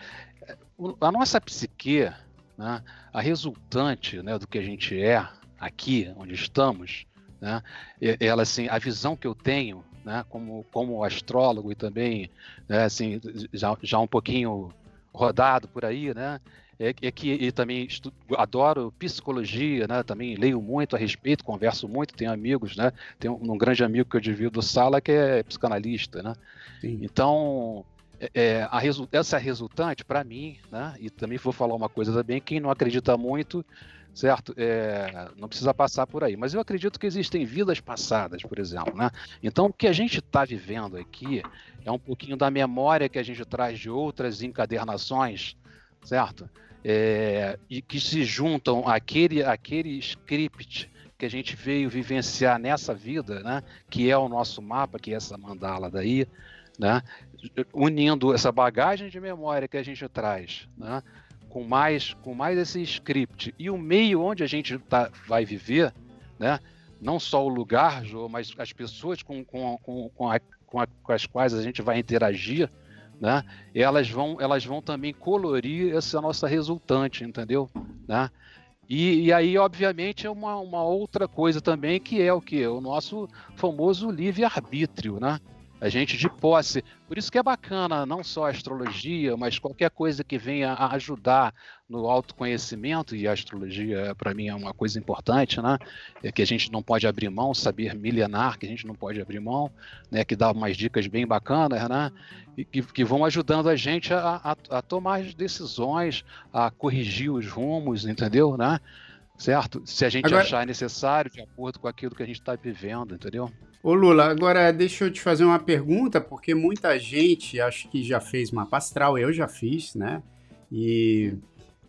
a nossa psique, né, a resultante né, do que a gente é aqui, onde estamos, né, ela assim, a visão que eu tenho, né, como, como astrólogo e também, né, assim, já, já um pouquinho rodado por aí, né, é, é que também estudo, adoro psicologia, né? Também leio muito a respeito, converso muito, tenho amigos, né? Tenho um, um grande amigo que eu divido sala que é psicanalista, né? Sim. Então, é, é a resu essa resultante, para mim, né? E também vou falar uma coisa também, quem não acredita muito, certo? É, não precisa passar por aí. Mas eu acredito que existem vidas passadas, por exemplo, né? Então, o que a gente está vivendo aqui é um pouquinho da memória que a gente traz de outras encadernações, certo? É, e que se juntam àquele, àquele script que a gente veio vivenciar nessa vida, né, que é o nosso mapa, que é essa mandala daí, né, unindo essa bagagem de memória que a gente traz, né, com mais com mais esse script e o meio onde a gente tá, vai viver, né, não só o lugar, mas as pessoas com, com, com, com, a, com, a, com as quais a gente vai interagir, né? Elas vão, elas vão também colorir essa nossa resultante, entendeu? Né? E, e, aí, obviamente, é uma, uma outra coisa também que é o que? O nosso famoso livre-arbítrio, né? A gente de posse. Por isso que é bacana não só a astrologia, mas qualquer coisa que venha a ajudar no autoconhecimento, e a astrologia para mim é uma coisa importante, né? É que a gente não pode abrir mão, saber milenar, que a gente não pode abrir mão, né? Que dá umas dicas bem bacanas, né? E que, que vão ajudando a gente a, a, a tomar as decisões, a corrigir os rumos, entendeu? Né? Certo? Se a gente Agora... achar necessário, de acordo com aquilo que a gente está vivendo, entendeu? Ô Lula, agora deixa eu te fazer uma pergunta, porque muita gente acho que já fez mapa astral, eu já fiz, né? E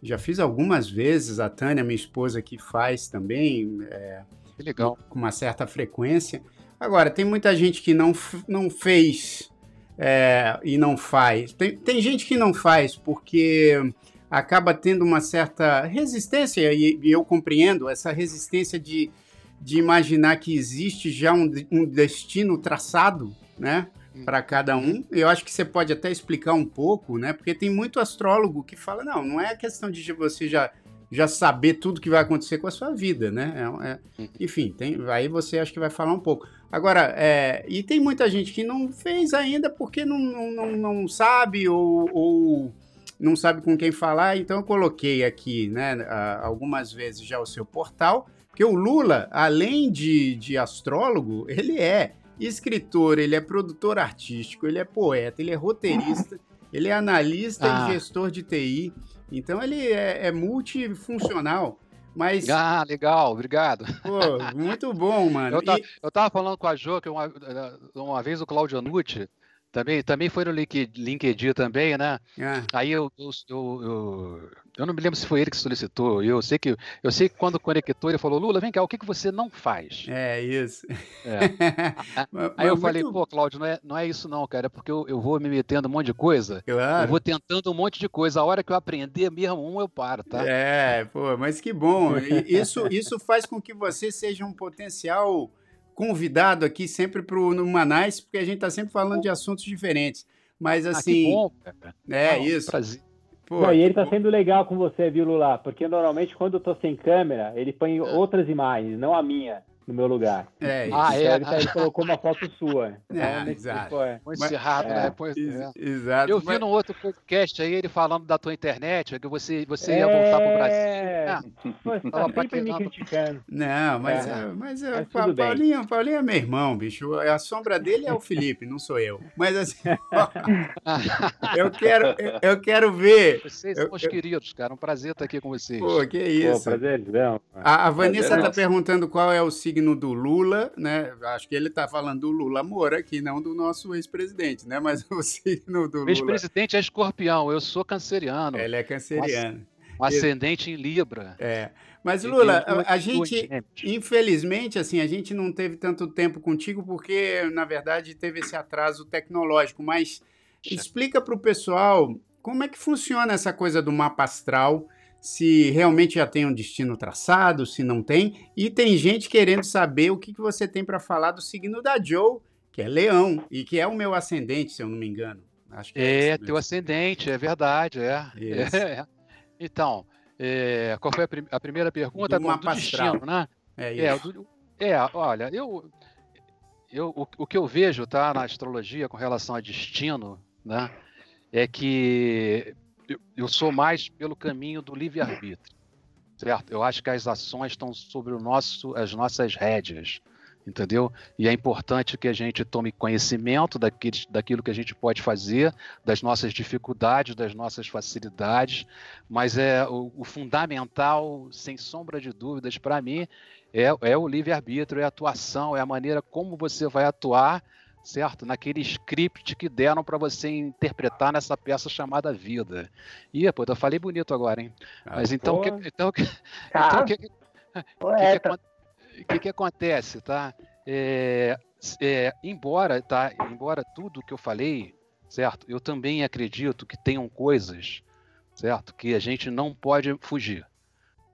já fiz algumas vezes, a Tânia, minha esposa, que faz também. É, que legal. Com uma certa frequência. Agora, tem muita gente que não, não fez é, e não faz. Tem, tem gente que não faz porque acaba tendo uma certa resistência, e, e eu compreendo essa resistência de de imaginar que existe já um, um destino traçado, né? Hum. Para cada um. Eu acho que você pode até explicar um pouco, né? Porque tem muito astrólogo que fala: não, não é a questão de você já, já saber tudo que vai acontecer com a sua vida, né? É, é, hum. enfim, tem, aí você acho que vai falar um pouco. Agora, é, e tem muita gente que não fez ainda porque não, não, não, não sabe ou, ou, não sabe com quem falar, então eu coloquei aqui, né, algumas vezes já o seu portal porque o Lula, além de, de astrólogo, ele é escritor, ele é produtor artístico, ele é poeta, ele é roteirista, ele é analista ah. e gestor de TI. Então ele é, é multifuncional. Mas... Ah, legal, obrigado. Pô, muito bom, mano. Eu, tá, e... eu tava falando com a Jo que uma, uma vez o Claudio Nucci, também, também foi no LinkedIn também, né? É. Aí eu, eu, eu, eu, não me lembro se foi ele que solicitou. Eu sei que eu sei que quando conectou, ele falou, Lula, vem cá, o que, que você não faz? É, isso. É. Aí eu falei, pô, Cláudio, não é, não é isso não, cara, é porque eu, eu vou me metendo um monte de coisa. Claro. Eu vou tentando um monte de coisa. A hora que eu aprender mesmo um, eu paro, tá? É, pô, mas que bom. Isso, isso faz com que você seja um potencial convidado aqui sempre para o Numanais, porque a gente está sempre falando de assuntos diferentes. Mas assim. Ah, assim, bom. É, ah, isso. Prazer. Pô, Não, e ele tá sendo legal com você, viu, Lula? Porque normalmente quando eu tô sem câmera, ele põe é. outras imagens, não a minha no meu lugar. É, ah, é. Ele, ele, colocou uma foto sua. É, então, exato. Foi encerrado, né? Pois, é. Exato. Eu vi mas... num outro podcast aí ele falando da tua internet, que você, você ia voltar pro Brasil. É, ah, Pô, tá sempre me criticando. Não, mas, é. é mas, é, mas Paulinho, Paulinho é meu irmão, bicho. A sombra dele é o Felipe, não sou eu. Mas assim, eu, quero, eu, eu, quero ver. Vocês são os eu, queridos, cara. Um prazer estar aqui com vocês. Pô, que isso. Pô, prazer, não. A, a Vanessa está perguntando qual é o signo signo do Lula, né? Acho que ele está falando do Lula Moura aqui, não do nosso ex-presidente, né? Mas o signo do Lula. Ex-presidente é escorpião, eu sou canceriano. Ele é canceriano. Um ascendente em Libra. É. Mas, Lula, a, a gente, infelizmente, assim, a gente não teve tanto tempo contigo porque, na verdade, teve esse atraso tecnológico. Mas explica para o pessoal como é que funciona essa coisa do mapa astral se realmente já tem um destino traçado, se não tem. E tem gente querendo saber o que, que você tem para falar do signo da Joe, que é leão, e que é o meu ascendente, se eu não me engano. Acho que é, é teu ascendente, é verdade, é. é. Então, é, qual foi a, prim a, primeira pergunta? Do, Bom, do destino, né? É, é isso. É, do, é olha, eu, eu, o, o, que eu vejo tá, na astrologia com relação a destino, né, é que eu, eu sou mais pelo caminho do livre-arbítrio, certo? Eu acho que as ações estão sobre o nosso, as nossas rédeas, entendeu? E é importante que a gente tome conhecimento daquilo, que a gente pode fazer, das nossas dificuldades, das nossas facilidades, mas é o, o fundamental, sem sombra de dúvidas, para mim, é, é o livre-arbítrio, é a atuação, é a maneira como você vai atuar certo? Naquele script que deram para você interpretar nessa peça chamada vida. E, pô, eu falei bonito agora, hein? Ah, Mas então, que, então, que, então que, que, que, que, acontece, tá? É, é, embora, tá? Embora tudo que eu falei, certo? Eu também acredito que tenham coisas, certo? Que a gente não pode fugir.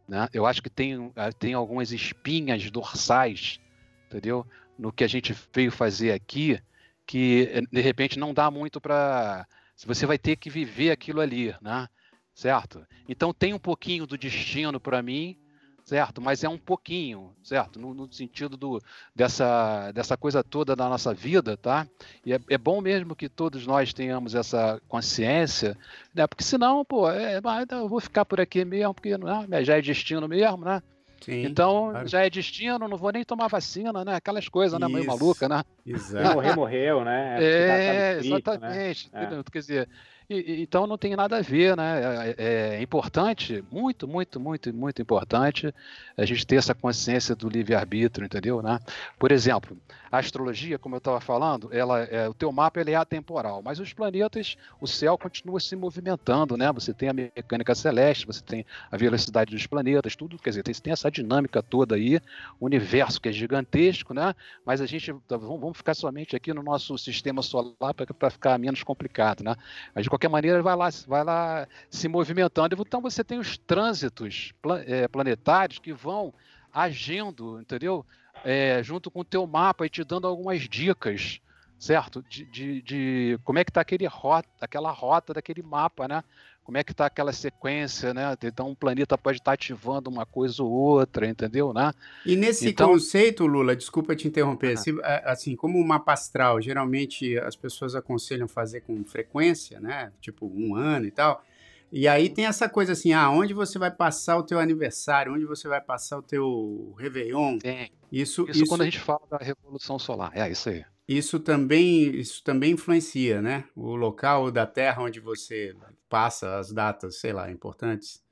Né? Eu acho que tem, tem algumas espinhas dorsais, entendeu? No que a gente veio fazer aqui, que de repente não dá muito para. Você vai ter que viver aquilo ali, né? Certo? Então tem um pouquinho do destino para mim, certo? Mas é um pouquinho, certo? No, no, sentido do, dessa, dessa coisa toda da nossa vida, tá? E é, é, bom mesmo que todos nós tenhamos essa consciência, né? Porque senão, pô, é, eu vou ficar por aqui mesmo, porque né, já é destino mesmo, né? Sim, então claro. já é destino, não vou nem tomar vacina, né? Aquelas coisas, né? Meio maluca, né? Exato. Morrer, morreu, né? É, tá exatamente. Né? Quer dizer, então não tem nada a ver, né? É, é, é, importante, muito, muito, muito, muito importante a gente ter essa consciência do livre-arbítrio, entendeu? Né? Por exemplo, a astrologia, como eu estava falando, ela, é, o teu mapa ele é atemporal, mas os planetas, o céu continua se movimentando, né? Você tem a mecânica celeste, você tem a velocidade dos planetas, tudo, quer dizer, tem essa dinâmica toda aí, o universo que é gigantesco, né? Mas a gente, vamos ficar somente aqui no nosso sistema solar para ficar menos complicado, né? De qualquer maneira vai lá, vai lá se movimentando. Então você tem os trânsitos é, planetários que vão agindo, entendeu? É, junto com o teu mapa e te dando algumas dicas, certo? De, de, de como é que está aquele rota, aquela rota daquele mapa, né? Como é que está aquela sequência, né? Então um planeta pode estar tá ativando uma coisa ou outra, entendeu, né? E nesse então... conceito, Lula, desculpa te interromper, se, assim, como o mapa astral, geralmente as pessoas aconselham fazer com frequência, né? Tipo um ano e tal. E aí tem essa coisa assim, ah, onde você vai passar o teu aniversário, onde você vai passar o teu Réveillon. Tem. Isso, isso, isso quando a gente fala da Revolução Solar, é isso aí. Isso também, isso também influencia, né? O local da Terra onde você passa as datas, sei lá, importantes.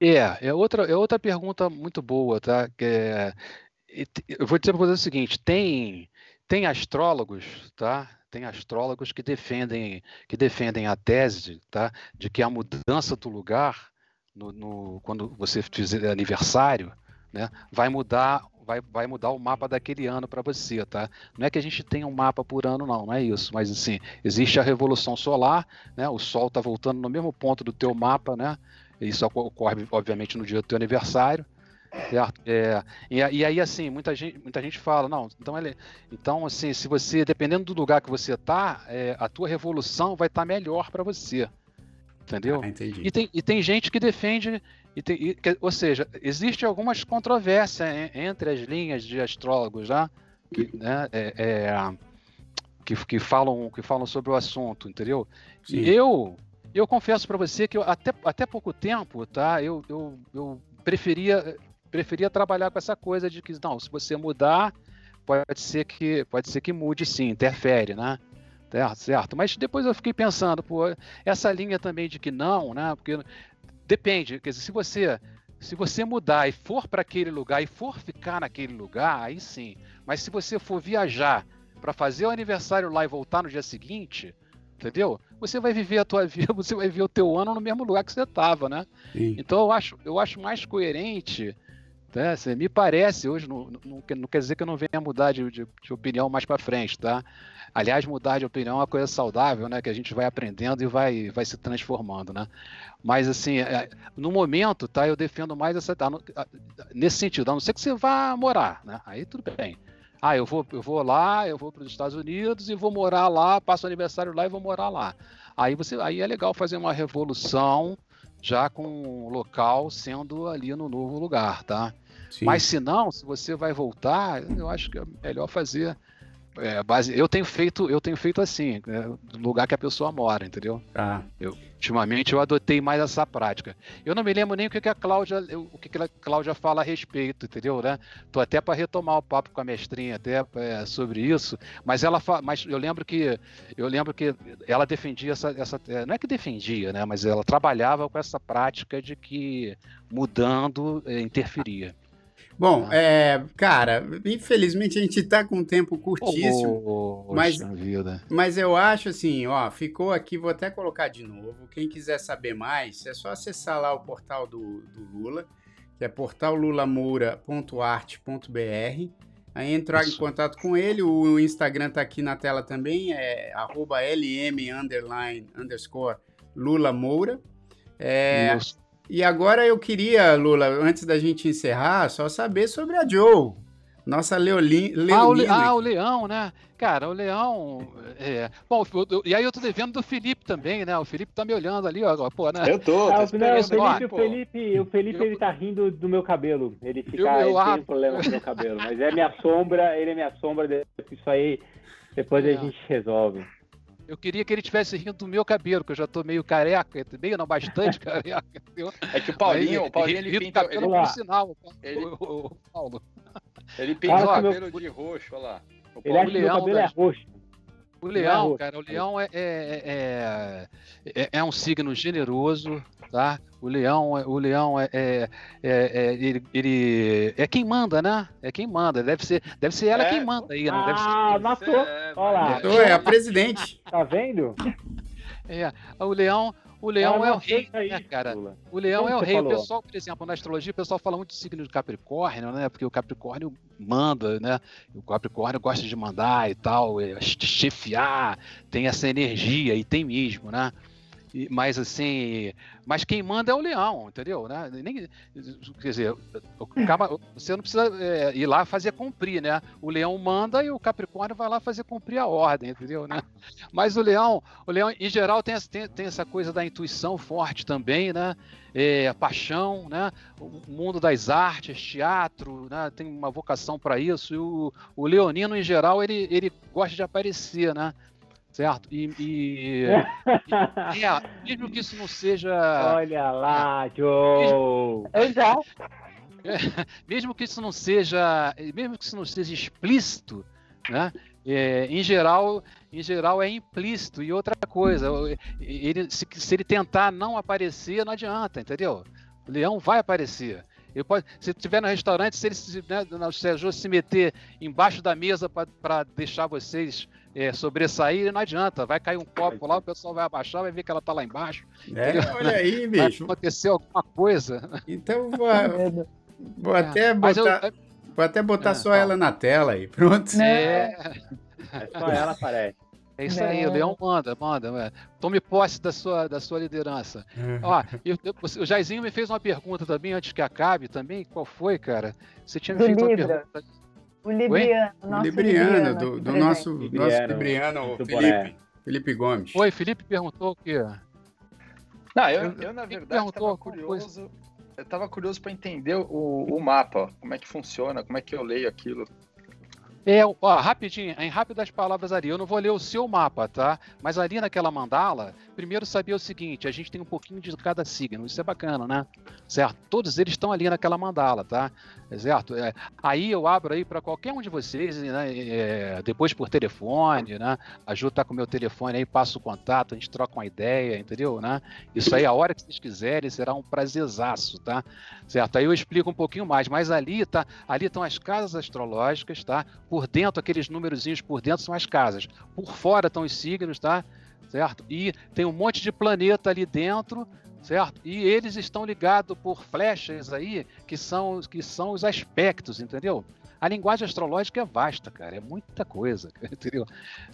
É, é outra, é outra pergunta muito boa, tá? É, eu vou dizer para você o seguinte: tem, tem astrólogos, tá? Tem astrólogos que defendem, que defendem a tese, tá? De que a mudança do lugar, no, no quando você fizer aniversário, né, vai mudar vai, vai mudar o mapa daquele ano para você, tá? Não é que a gente tenha um mapa por ano, não, não é isso. Mas assim, existe a revolução solar, né? O Sol está voltando no mesmo ponto do teu mapa, né? Isso ocorre, obviamente, no dia do teu aniversário. Certo? É, e, e, aí, assim, muita gente, muita gente fala, não, então, ele, então assim, se você, dependendo do lugar que você está, é, a tua revolução vai estar tá melhor para você. Entendeu? Ah, e, tem, e tem gente que defende e tem, e, ou seja, existe algumas controvérsias entre as linhas de astrólogos, né? Que, né, é, é, que, que, falam, que falam sobre o assunto, entendeu? Sim. Eu eu confesso para você que eu, até, até pouco tempo, tá? Eu, eu, eu preferia preferia trabalhar com essa coisa de que não, se você mudar, pode ser que pode ser que mude sim, interfere, né? Certo, certo. Mas depois eu fiquei pensando, pô, essa linha também de que não, né? Porque Depende, quer dizer, se você se você mudar e for para aquele lugar e for ficar naquele lugar, aí sim. Mas se você for viajar para fazer o aniversário lá e voltar no dia seguinte, entendeu? Você vai viver a tua vida, você vai viver o teu ano no mesmo lugar que você estava, né? Sim. Então eu acho, eu acho mais coerente né? Assim, me parece, hoje não, não, não, quer dizer que eu não venha mudar de, de, de opinião mais para frente, tá? Aliás, mudar de opinião é uma coisa saudável, né? Que a gente vai aprendendo e vai, vai se transformando, né? Mas, assim, é, no momento, tá? Eu defendo mais essa... Nesse sentido, a não ser que você vá morar, né? Aí tudo bem. Ah, eu vou, eu vou lá, eu vou para os Estados Unidos e vou morar lá, passo aniversário lá e vou morar lá. Aí, você, aí é legal fazer uma revolução já com o local sendo ali no novo lugar, tá? Sim. Mas se não, se você vai voltar, eu acho que é melhor fazer é, base, eu tenho feito, eu tenho feito assim, é, no lugar que a pessoa mora, entendeu? Ah. Eu, ultimamente eu adotei mais essa prática. Eu não me lembro nem o que, que a Cláudia, o que, que a Cláudia fala a respeito, entendeu, né? Tô até para retomar o papo com a mestrinha até é, sobre isso, mas ela, mas eu lembro que, eu lembro que ela defendia essa, essa, é, não é que defendia, né? Mas ela trabalhava com essa prática de que mudando é, interferia. Bom, é, cara, infelizmente a gente tá com um tempo curtíssimo. Oh, mas, mas eu acho assim, ó, ficou aqui, vou até colocar de novo. Quem quiser saber mais, é só acessar lá o portal do, do Lula, que é portallulamoura.art.br. Aí entrar Isso. em contato com ele, o Instagram tá aqui na tela também, é lm underscore Lula Moura. É, Isso. E agora eu queria, Lula, antes da gente encerrar, só saber sobre a Joe. Nossa Leolin, Ah, o, ah, o Leão, né? Cara, o Leão. É... Bom, eu, e aí eu tô devendo do Felipe também, né? O Felipe tá me olhando ali, ó, pô, né? Eu tô. Ah, não, o Felipe, o Felipe, o Felipe eu... ele tá rindo do meu cabelo. Ele fica. Eu, eu, ele tem um problema com o meu cabelo. Mas é minha sombra, ele é minha sombra. Isso aí, depois é. a gente resolve. Eu queria que ele tivesse rindo do meu cabelo, que eu já tô meio careca, meio não bastante careca. É que o Paulinho, o Paulinho ele, ele pinta cabelo ele, por sinal, ele, o, o, Paulo. Ele pinta o cabelo meu... de roxo, olha lá. O ele acha que o cabelo é roxo. O leão, cara, o leão é, é, é, é, um signo generoso, tá? O leão, o leão é, é, é, ele, ele, é quem manda, né? É quem manda. Deve ser, deve ser ela quem manda aí, não deve ser. Ah, matou. Olha lá. Matou, é a presidente. Tá vendo? É, o leão, o leão é o rei, né, cara? O leão Como é o rei. Falou? O pessoal, por exemplo, na astrologia, o pessoal fala muito do signo de Capricórnio, né? Porque o Capricórnio manda, né? O Capricórnio gosta de mandar e tal, é, chefiar, tem essa energia e tem mesmo, né? Mas assim, mas quem manda é o leão, entendeu? Né? Nem, quer dizer, você não precisa é, ir lá fazer cumprir, né? O leão manda e o Capricórnio vai lá fazer cumprir a ordem, entendeu? Né? Mas o leão, o leão em geral tem, tem, tem essa coisa da intuição forte também, né? É, a paixão, né? O mundo das artes, teatro, né? Tem uma vocação para isso. E o, o leonino em geral ele, ele gosta de aparecer, né? Certo? E, e, e é, mesmo que isso não seja. Olha lá, Joe! Exato. mesmo que isso não seja, mesmo que isso não seja explícito, né? É, em geral, em geral é implícito. E outra coisa, ele, se, se ele tentar não aparecer, não adianta, entendeu? O leão vai aparecer. Ele pode, se estiver no restaurante, se ele né, o Sérgio se meter embaixo da mesa para deixar vocês é, sobressair, não adianta. Vai cair um copo lá, o pessoal vai abaixar, vai ver que ela tá lá embaixo. É, olha aí, bicho. Vai acontecer alguma coisa. Então vou, vou é. até botar, eu, vou até botar é, só ela na tela aí, pronto. É. é só ela aparece. É isso aí, o Leão manda, manda. Tome posse da sua, da sua liderança. Ó, eu, eu, o Jairzinho me fez uma pergunta também, antes que acabe também. Qual foi, cara? Você tinha me feito uma pergunta. O Libriano, nosso Libriano, Libriano do, do nosso, Libriano, nosso Libriano, Felipe, Felipe Gomes. Oi, Felipe perguntou o quê? Não, eu, eu na verdade estava curioso, eu tava curioso para entender o, o mapa, como é que funciona, como é que eu leio aquilo. É, ó, rapidinho, em rápidas palavras ali, eu não vou ler o seu mapa, tá? Mas ali naquela mandala, primeiro saber o seguinte, a gente tem um pouquinho de cada signo, isso é bacana, né? Certo? Todos eles estão ali naquela mandala, tá? Certo? É, aí eu abro aí para qualquer um de vocês, né? É, depois por telefone, né? A Ju tá com o meu telefone aí, passa o contato, a gente troca uma ideia, entendeu? Né? Isso aí, a hora que vocês quiserem, será um prazerzaço, tá? Certo? Aí eu explico um pouquinho mais, mas ali tá, ali estão as casas astrológicas, tá? Por dentro, aqueles númerozinhos por dentro são as casas. Por fora estão os signos, tá? Certo? E tem um monte de planeta ali dentro, certo? E eles estão ligados por flechas aí, que são, que são os aspectos, entendeu? A linguagem astrológica é vasta, cara, é muita coisa, entendeu?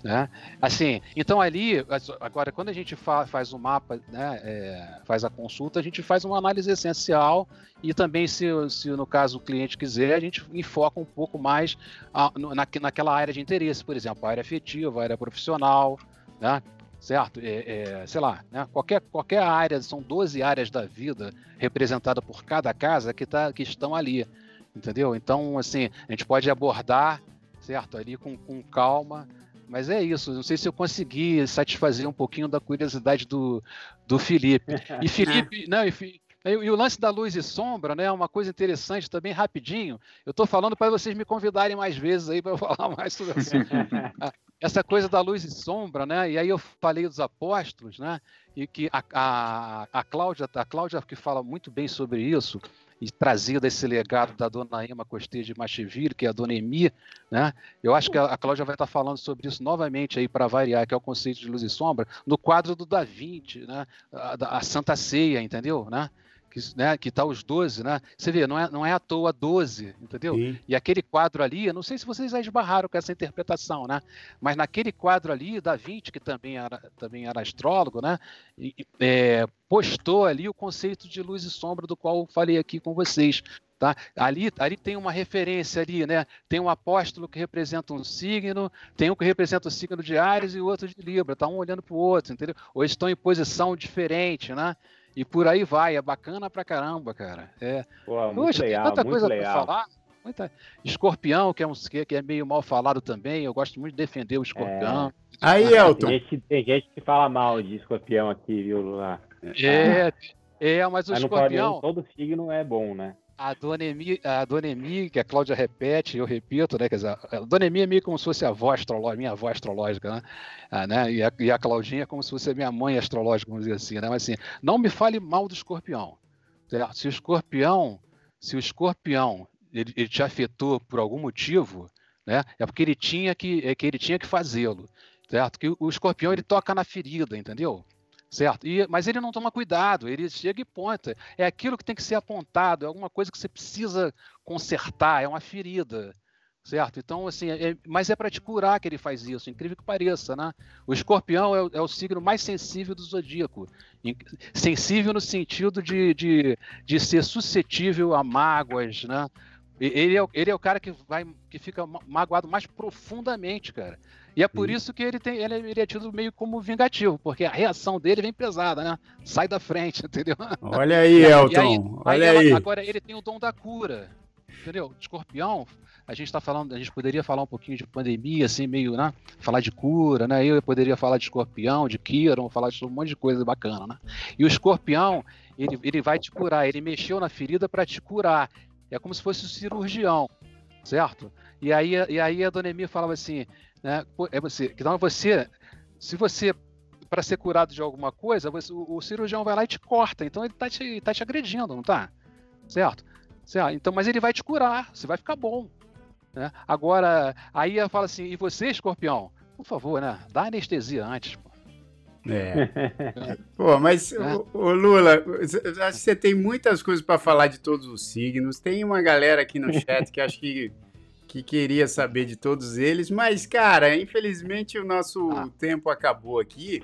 Né? Assim, então ali, agora, quando a gente fa faz o mapa, né, é, faz a consulta, a gente faz uma análise essencial e também, se, se no caso o cliente quiser, a gente enfoca um pouco mais a, na, naquela área de interesse, por exemplo, a área afetiva, a área profissional, né? Certo? É, é, sei lá, né? qualquer, qualquer área, são 12 áreas da vida representadas por cada casa que, tá, que estão ali, entendeu? Então, assim, a gente pode abordar, certo? Ali com, com calma, mas é isso. Não sei se eu consegui satisfazer um pouquinho da curiosidade do, do Felipe. E Felipe, não, e, e o lance da luz e sombra, né? Uma coisa interessante também, rapidinho. Eu estou falando para vocês me convidarem mais vezes aí para eu falar mais sobre isso. essa coisa da luz e sombra, né? E aí eu falei dos apóstolos, né? E que a, a, a Cláudia, a Cláudia que fala muito bem sobre isso e trazida esse legado da dona Emma Costeira de Macheville, que é a dona Emi, né? Eu acho que a, a Cláudia vai estar falando sobre isso novamente aí para variar, que é o conceito de luz e sombra, no quadro do Da Vinci, né? A, a Santa Ceia, entendeu? Né? Que, né, que tá os 12, né? Você vê, não é, não é à toa 12, entendeu? Sim. E aquele quadro ali, eu não sei se vocês já esbarraram com essa interpretação, né? Mas naquele quadro ali, Da Vinci, que também era, também era astrólogo, né? E, é, postou ali o conceito de luz e sombra do qual eu falei aqui com vocês, Tá? Ali, ali tem uma referência ali, né? Tem um apóstolo que representa um signo, tem um que representa o signo de Ares e o outro de Libra, tá um olhando para o outro, entendeu? Ou estão em posição diferente, né? E por aí vai, é bacana pra caramba, cara. É. Pô, muito Poxa, legal, tem tanta coisa para falar. Muita... Escorpião, que é, um, que é meio mal falado também, eu gosto muito de defender o escorpião. É. Aí, Elton. Tem gente, tem gente, que fala mal de escorpião aqui, viu, Lula? É, é mas o mas escorpião. todo signo é bom, né? A Dona Emi, a Dona Emi, que a Cláudia repete, eu repito, né? Quer dizer, a Dona Emi é meio como se fosse a avó astrológica, minha avó astrológica, né? Ah, né? E, a, e a Claudinha é como se fosse a minha mãe astrológica, vamos dizer assim, né? Mas assim, não me fale mal do escorpião. Certo? Se o escorpião, se o escorpião ele, ele te afetou por algum motivo, né? É porque ele tinha que, é que ele tinha que fazê-lo, certo? Que o escorpião ele toca na ferida, entendeu? Certo? E, mas ele não toma cuidado, ele chega e ponta. É aquilo que tem que ser apontado, é alguma coisa que você precisa consertar, é uma ferida, certo? Então, assim, é, mas é para te curar que ele faz isso, incrível que pareça, né? O escorpião é, o, é o signo mais sensível do zodíaco. Sensível no sentido de, de, de ser suscetível a mágoas, né? Ele é, ele é o cara que vai que fica magoado mais profundamente, cara. E é por isso que ele, tem, ele, ele, é tido meio como vingativo, porque a reação dele vem pesada, né? Sai da frente, entendeu? Olha aí, e, Elton. E aí, olha aí. aí. agora ele tem o dom da cura, entendeu? Escorpião, a gente está falando, a gente poderia falar um pouquinho de pandemia, assim, meio, né? Falar de cura, né? Eu poderia falar de escorpião, de Kiron, falar de um monte de coisa bacana, né? E o escorpião, ele, ele vai te curar, ele mexeu na ferida para te curar. É como se fosse o cirurgião, certo? E aí, e aí a dona Emi falava assim, né? É você, então você, se você para ser curado de alguma coisa, você, o, o, cirurgião vai lá e te corta, então ele tá te, tá te agredindo, não tá? Certo? certo? Então, mas ele vai te curar, você vai ficar bom. Né? Agora, aí ela fala assim, e você, escorpião? Por favor, né? Dá anestesia antes, pô. É. Pô, mas, é. o, o Lula, acho que você tem muitas coisas para falar de todos os signos. Tem uma galera aqui no chat que acho que, que queria saber de todos eles, mas, cara, infelizmente o nosso ah. tempo acabou aqui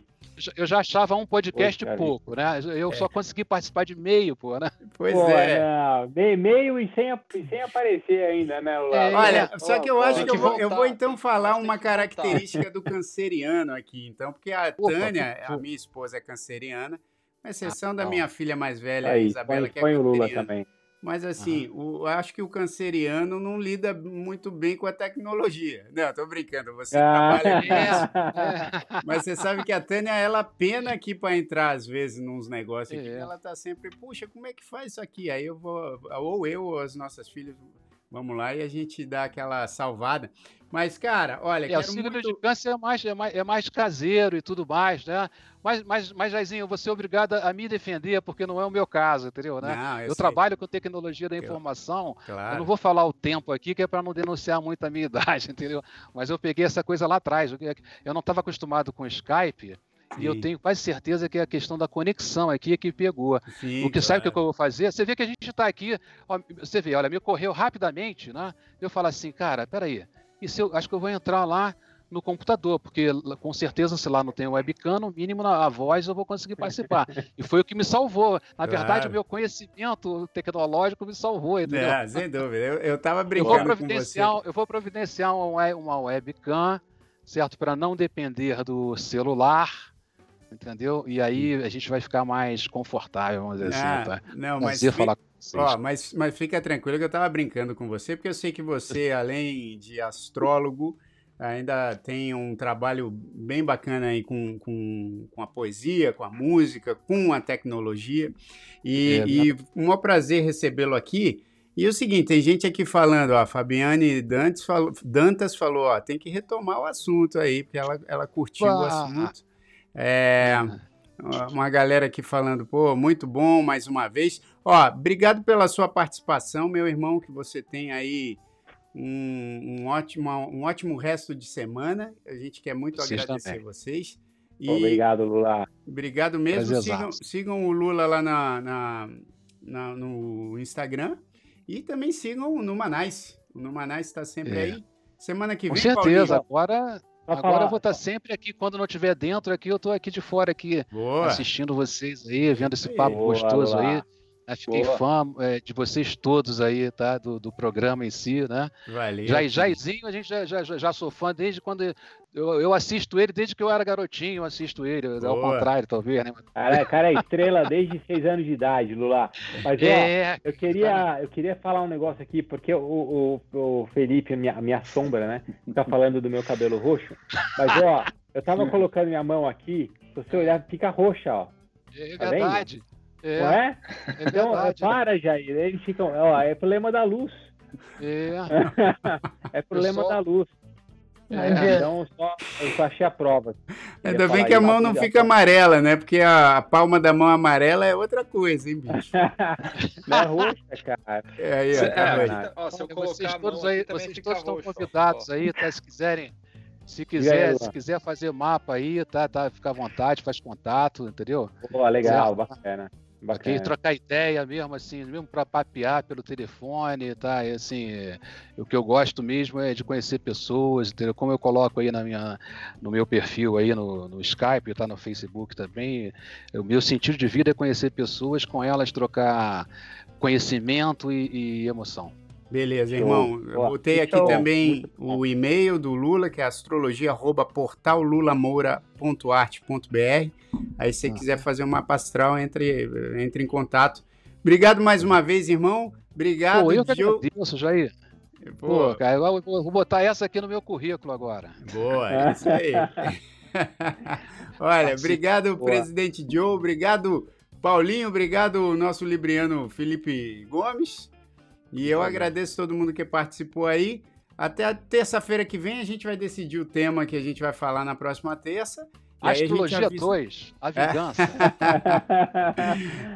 eu já achava um podcast Poxa, pouco, né? Eu é. só consegui participar de meio, pô, né? Pois pô, é. Meio e sem, sem aparecer ainda, né, É, Olha, só que eu acho que eu vou, eu vou então falar uma característica do canceriano aqui, então, porque a Tânia, a minha esposa é canceriana, com exceção ah, da minha filha mais velha, Aí, Isabela, põe, que é põe o Lula também. Mas assim, uhum. o, acho que o canceriano não lida muito bem com a tecnologia. Não, tô brincando, você ah. trabalha nisso. Mas você sabe que a Tânia, ela pena aqui para entrar às vezes nos negócios aqui, é. ela tá sempre, puxa, como é que faz isso aqui? Aí eu vou, ou eu ou as nossas filhas, vamos lá e a gente dá aquela salvada. Mas, cara, olha. É, o signo muito... de câncer é mais, é, mais, é mais caseiro e tudo mais, né? Mas, mas, mas Jairzinho, você é obrigado a me defender, porque não é o meu caso, entendeu? Né? Não, eu, eu trabalho com tecnologia da informação. Eu, claro. eu não vou falar o tempo aqui, que é para não denunciar muito a minha idade, entendeu? Mas eu peguei essa coisa lá atrás. Eu não estava acostumado com Skype. Sim. E eu tenho quase certeza que é a questão da conexão aqui é que pegou. Sim, o que sabe o que eu vou fazer? Você vê que a gente está aqui, ó, você vê, olha, me ocorreu rapidamente, né? Eu falo assim, cara, peraí, e se eu acho que eu vou entrar lá no computador, porque com certeza, se lá não tem webcam, no mínimo na voz eu vou conseguir participar. e foi o que me salvou. Na claro. verdade, o meu conhecimento tecnológico me salvou, entendeu? É, sem dúvida. Eu, eu tava brincando eu vou providenciar, Eu vou providenciar uma webcam, certo? Para não depender do celular, entendeu? E aí a gente vai ficar mais confortável, vamos dizer assim, ah, assim, tá? Não, mas... Falar Ó, mas, mas fica tranquilo que eu tava brincando com você, porque eu sei que você, além de astrólogo, ainda tem um trabalho bem bacana aí com, com, com a poesia, com a música, com a tecnologia. E, é, e um prazer recebê-lo aqui. E o seguinte, tem gente aqui falando, ó, a Fabiane Dantes falou, Dantas falou, ó, tem que retomar o assunto aí, porque ela, ela curtiu o assunto. É, uma galera aqui falando, pô, muito bom mais uma vez. Ó, obrigado pela sua participação, meu irmão, que você tem aí um, um, ótimo, um ótimo resto de semana. A gente quer muito vocês agradecer também. vocês. E obrigado, Lula. Obrigado mesmo. Sigam, sigam, o Lula lá na, na, na, no Instagram e também sigam o Numanais. O Numanais está sempre é. aí. Semana que Com vem, certeza. Paulinho, Agora Agora eu vou estar sempre aqui, quando não estiver dentro aqui, eu estou aqui de fora aqui, Boa. assistindo vocês aí, vendo esse papo Boa, gostoso aí. Né? Fiquei Boa. fã é, de vocês todos aí, tá? Do, do programa em si, né? Valeu. Jairzinho, a gente já, já, já sou fã desde quando. Eu, eu assisto ele desde que eu era garotinho, eu assisto ele. Boa. Ao contrário, talvez, né? Cara, cara é estrela desde seis anos de idade, Lula. Mas, é... ó, eu queria, eu queria falar um negócio aqui, porque o, o, o Felipe, minha, minha sombra, né? Tá falando do meu cabelo roxo. Mas, ó, eu tava colocando minha mão aqui, se você olhar, fica roxa, ó. É tá verdade. Vendo? É, não é? é então, verdade, para, Jair. Eles ficam. Ó, é problema da luz. É. é problema só... da luz. É. Então, só, eu só achei a prova. Ainda bem que a mão não fica amarela, né? Porque a, a, palma da mão amarela é outra coisa, hein, bicho? não é roxa, cara. É aí, ó. É, ó se eu vocês todos, aí, vocês todos estão convidados ó. aí, tá? Se quiserem. Se quiser, aí, se quiser fazer mapa aí, tá, tá, fica à vontade, faz contato, entendeu? Pô, legal, bacana. Bacana. Okay, trocar ideia mesmo, assim, mesmo para papear pelo telefone, tá? E, assim, o que eu gosto mesmo é de conhecer pessoas, entendeu? Como eu coloco aí na minha, no meu perfil aí no, no Skype, tá no Facebook também. O meu sentido de vida é conhecer pessoas, com elas trocar conhecimento e, e emoção. Beleza, irmão. Eu botei aqui então, também o e-mail do Lula, que é astrologia@portallulamoura.arte.br. Aí se você quiser fazer uma pastral, entre, entre em contato. Obrigado mais uma vez, irmão. Obrigado, Pô, eu que agradeço, Jair. Pô, cara, eu vou botar essa aqui no meu currículo agora. Boa, é isso aí. Olha, obrigado, Boa. presidente Joe. Obrigado, Paulinho. Obrigado, nosso libriano Felipe Gomes. E eu agradeço todo mundo que participou aí. Até terça-feira que vem a gente vai decidir o tema que a gente vai falar na próxima terça. Astrologia 2, a, a é. vingança.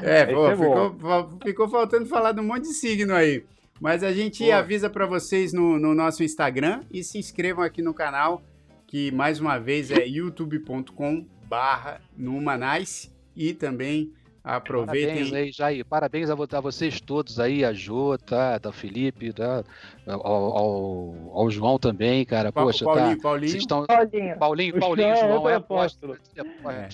É, é pô, é ficou, ficou, faltando falar de um monte de signo aí. Mas a gente pô. avisa para vocês no, no, nosso Instagram e se inscrevam aqui no canal, que mais uma vez é youtube.com barra Numanice e também Aproveitem. Parabéns aí, Jair. Parabéns a, a vocês todos aí, a Jô, tá? Da Felipe, tá? Ao, ao, ao, João também, cara. Pa Poxa, Paulinho, tá. Paulinho. Estão... Paulinho. Paulinho, Paulinho, João, João é apóstolo.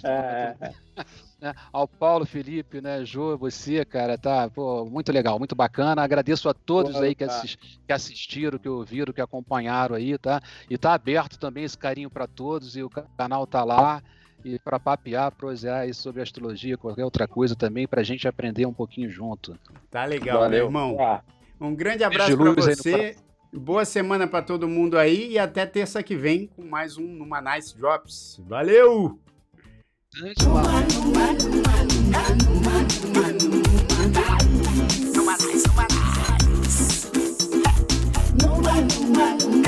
É. É. Né? Ao Paulo, Felipe, né, Jô, você, cara, tá pô, muito legal, muito bacana. Agradeço a todos Boa, aí que, assist, que, assistiram, que ouviram, que acompanharam aí, tá? E tá aberto também esse carinho para todos e o canal tá lá e para papear, prosear sobre astrologia, qualquer outra coisa também, para a gente aprender um pouquinho junto. Tá legal, Valeu. meu irmão. Um grande abraço para você. Boa semana para todo mundo aí e até terça que vem com mais um Numa Nice Drops. Valeu! Numa numa.